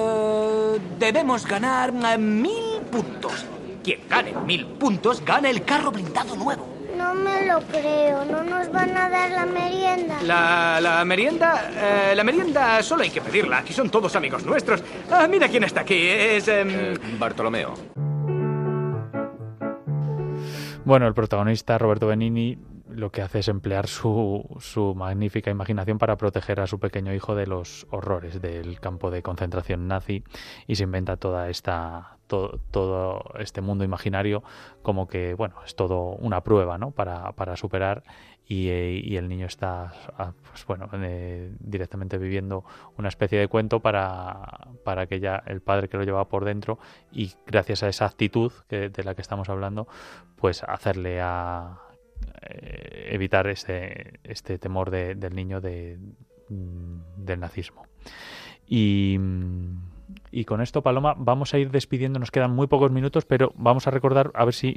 debemos ganar eh, mil puntos. Quien gane mil puntos gana el carro blindado nuevo. No me lo creo. ¿No nos van a dar la merienda? La, la merienda. eh, la merienda solo hay que pedirla. Aquí son todos amigos nuestros. Ah, mira quién está aquí. Es. em, Bartolomeo. Bueno, el protagonista, Roberto Benini, lo que hace es emplear su, su magnífica imaginación para proteger a su pequeño hijo de los horrores del campo de concentración nazi y se inventa toda esta todo, este mundo imaginario como que bueno es todo una prueba ¿no? para, para superar y, eh, el niño está ah, pues bueno eh, directamente viviendo una especie de cuento para, para que ya el padre que lo lleva por dentro y gracias a esa actitud de la que estamos hablando pues hacerle a eh, evitar este, este temor de- del niño de, mm, del nazismo. Y, mm, y con esto, Paloma, vamos a ir despidiendo. Nos quedan muy pocos minutos, pero vamos a recordar a ver si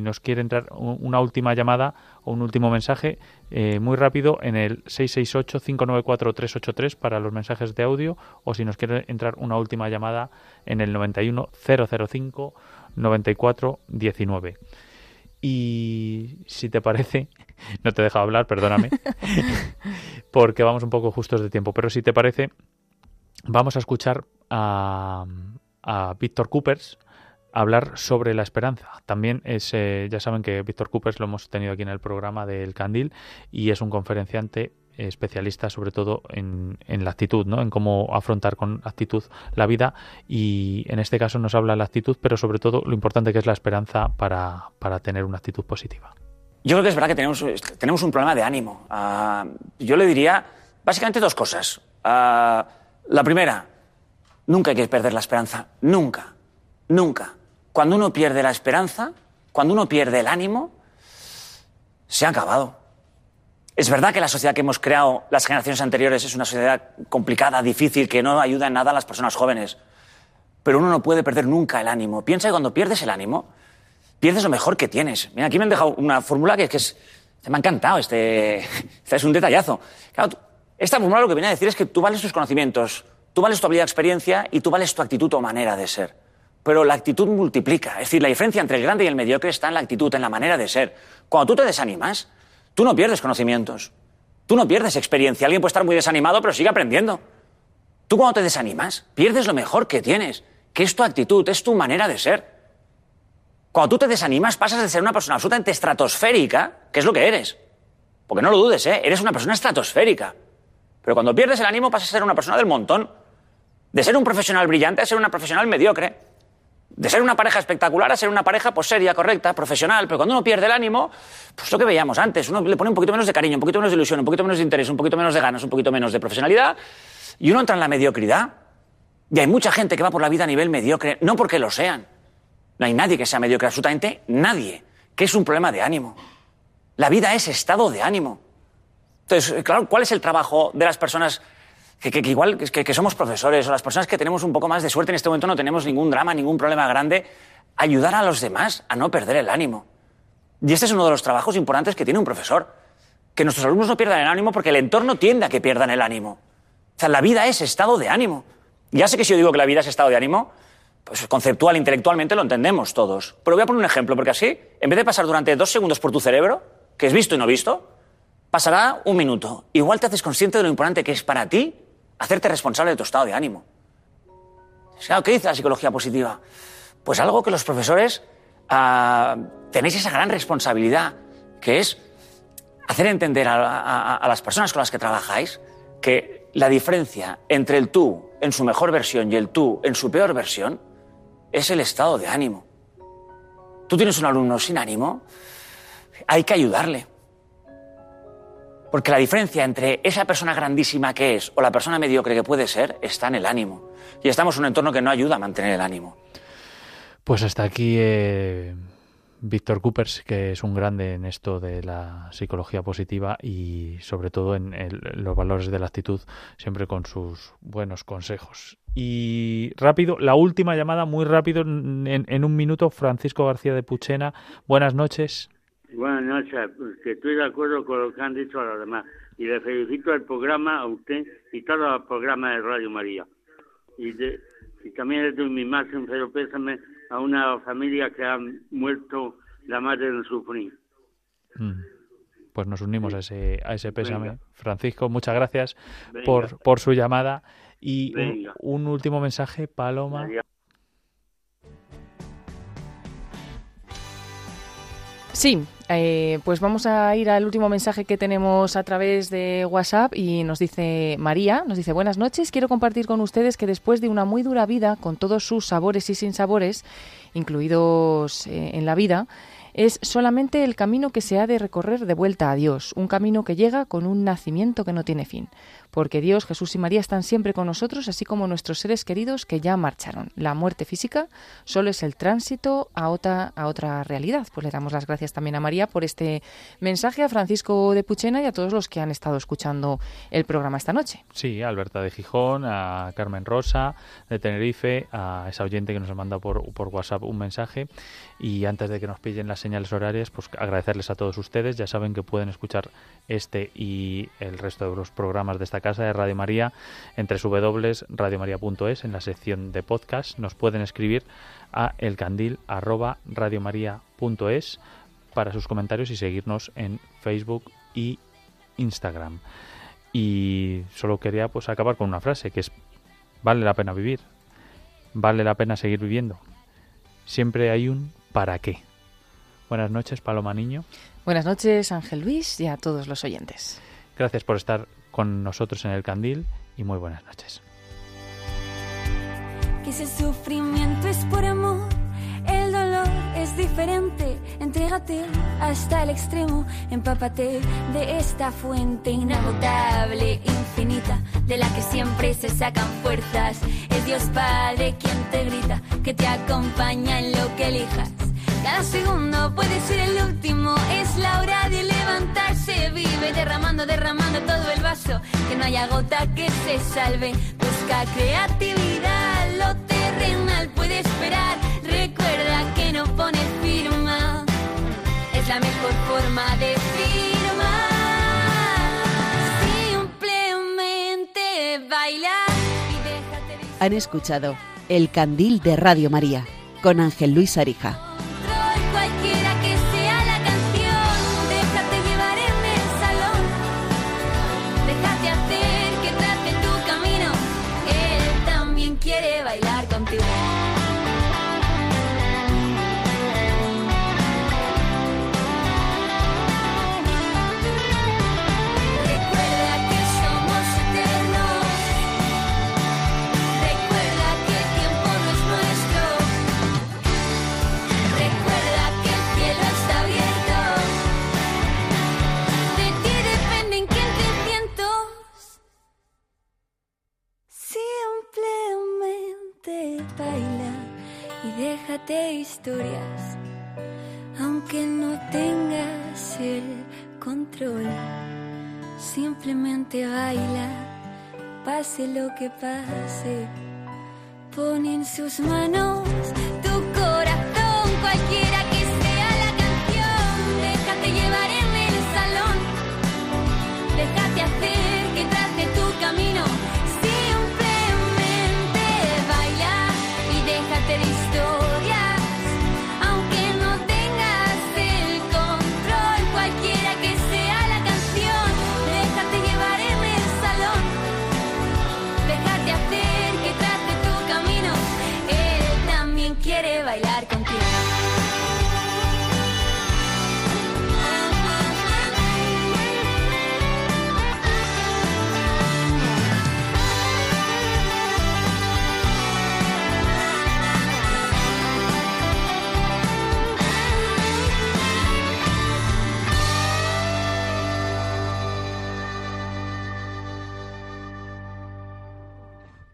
nos quiere entrar una última llamada o un último mensaje eh, muy rápido en el 668-594-383 para los mensajes de audio o si nos quiere entrar una última llamada en el 91-005 94-19. Y si te parece, [laughs] no te he dejado hablar, perdóname, [laughs] porque vamos un poco justos de tiempo, pero si te parece, vamos a escuchar a, Víctor Coopers hablar sobre la esperanza. También es, ya saben que Víctor Coopers lo hemos tenido aquí en el programa del Candil y es un conferenciante especialista sobre todo en, la actitud, ¿no? en cómo afrontar con actitud la vida y en este caso nos habla la actitud, pero sobre todo lo importante que es la esperanza para, para tener una actitud positiva. Yo creo que es verdad que tenemos, tenemos un problema de ánimo. Ah, yo le diría básicamente dos cosas. Ah, la primera, nunca hay que perder la esperanza. Nunca. Nunca. Cuando uno pierde la esperanza, cuando uno pierde el ánimo, se ha acabado. Es verdad que la sociedad que hemos creado las generaciones anteriores es una sociedad complicada, difícil, que no ayuda en nada a las personas jóvenes. Pero uno no puede perder nunca el ánimo. Piensa que cuando pierdes el ánimo, pierdes lo mejor que tienes. Mira, aquí me han dejado una fórmula que, que me ha encantado. Este, [laughs] es un detallazo. Esta fórmula lo que viene a decir es que tú vales tus conocimientos, tú vales tu habilidad, experiencia y tú vales tu actitud o manera de ser. Pero la actitud multiplica. Es decir, la diferencia entre el grande y el mediocre está en la actitud, en la manera de ser. Cuando tú te desanimas, tú no pierdes conocimientos. Tú no pierdes experiencia. Alguien puede estar muy desanimado, pero sigue aprendiendo. Tú cuando te desanimas, pierdes lo mejor que tienes, que es tu actitud, es tu manera de ser. Cuando tú te desanimas, pasas de ser una persona absolutamente estratosférica, que es lo que eres. Porque no lo dudes, ¿eh? Eres una persona estratosférica. Pero cuando pierdes el ánimo, pasas a ser una persona del montón. De ser un profesional brillante a ser una profesional mediocre. De ser una pareja espectacular a ser una pareja pues, seria, correcta, profesional. Pero cuando uno pierde el ánimo, pues lo que veíamos antes, uno le pone un poquito menos de cariño, un poquito menos de ilusión, un poquito menos de interés, un poquito menos de ganas, un poquito menos de profesionalidad, y uno entra en la mediocridad. Y hay mucha gente que va por la vida a nivel mediocre, no porque lo sean. No hay nadie que sea mediocre, absolutamente nadie, que es un problema de ánimo. La vida es estado de ánimo. Entonces, claro, ¿cuál es el trabajo de las personas que, que- igual que, que somos profesores o las personas que tenemos un poco más de suerte en este momento no tenemos ningún drama, ningún problema grande? Ayudar a los demás a no perder el ánimo. Y este es uno de los trabajos importantes que tiene un profesor. Que nuestros alumnos no pierdan el ánimo porque el entorno tiende a que pierdan el ánimo. O sea, la vida es estado de ánimo. Ya sé que si yo digo que la vida es estado de ánimo, pues conceptual, intelectualmente lo entendemos todos. Pero voy a poner un ejemplo, porque así, en vez de pasar durante dos segundos por tu cerebro, que es visto y no visto, pasará un minuto. Igual te haces consciente de lo importante que es para ti hacerte responsable de tu estado de ánimo. ¿Qué dice la psicología positiva? Pues algo que los profesores ah, tenéis esa gran responsabilidad, que es hacer entender a- a las personas con las que trabajáis que la diferencia entre el tú en su mejor versión y el tú en su peor versión es el estado de ánimo. Tú tienes un alumno sin ánimo, hay que ayudarle. Porque la diferencia entre esa persona grandísima que es o la persona mediocre que puede ser está en el ánimo. Y estamos en un entorno que no ayuda a mantener el ánimo. Pues hasta aquí eh, Víctor Coopers, que es un grande en esto de la psicología positiva y sobre todo en los valores de la actitud, siempre con sus buenos consejos. Y rápido, la última llamada, muy rápido, en un minuto, Francisco García de Puchena. Buenas noches. Buenas noches, pues que estoy de acuerdo con lo que han dicho los demás. Y le felicito el programa a usted y todos los programas de Radio María. Y, de- y también le doy mi más sincero pésame a una familia que ha muerto la madre en sufrir. Mm. Pues nos unimos a ese, a ese pésame. Venga. Francisco, muchas gracias Venga. por, por su llamada. Y un, Venga. un último mensaje, Paloma. Sí, eh, pues vamos a ir al último mensaje que tenemos a través de WhatsApp y nos dice María, nos dice buenas noches, quiero compartir con ustedes que después de una muy dura vida, con todos sus sabores y sinsabores, incluidos eh, en la vida, es solamente el camino que se ha de recorrer de vuelta a Dios, un camino que llega con un nacimiento que no tiene fin, porque Dios, Jesús y María están siempre con nosotros, así como nuestros seres queridos que ya marcharon. La muerte física solo es el tránsito a otra, realidad. Pues le damos las gracias también a María por este mensaje, a Francisco de Puchena y a todos los que han estado escuchando el programa esta noche. Sí, a Alberta de Gijón, a Carmen Rosa de Tenerife, a esa oyente que nos ha mandado por, por WhatsApp un mensaje. Y antes de que nos pillen las señales horarias, pues agradecerles a todos ustedes. Ya saben que pueden escuchar este y el resto de los programas de esta casa de Radio María en www.radiomaria.es en la sección de podcast. Nos pueden escribir a elcandil@radiomaria.es para sus comentarios y seguirnos en Facebook y Instagram. Y solo quería pues acabar con una frase que es vale la pena vivir, vale la pena seguir viviendo. Siempre hay un para qué. Buenas noches, Paloma Niño. Buenas noches, Ángel Luis, y a todos los oyentes. Gracias por estar con nosotros en el Candil y muy buenas noches. que el sufrimiento es por amor, el dolor es diferente. Entrégate hasta el extremo, empápate de esta fuente inagotable, infinita, de la que siempre se sacan fuerzas. Es Dios Padre quien te grita, que te acompaña en lo que elijas. Cada segundo puede ser el último, es la hora de levantarse. Vive derramando, derramando todo el vaso, que no haya gota que se salve. Busca creatividad, lo terrenal puede esperar. Recuerda que no pone firma, es la mejor forma de firmar. Simplemente bailar Han escuchado El Candil de Radio María con Ángel Luis Arija. Que pase. Pone en sus manos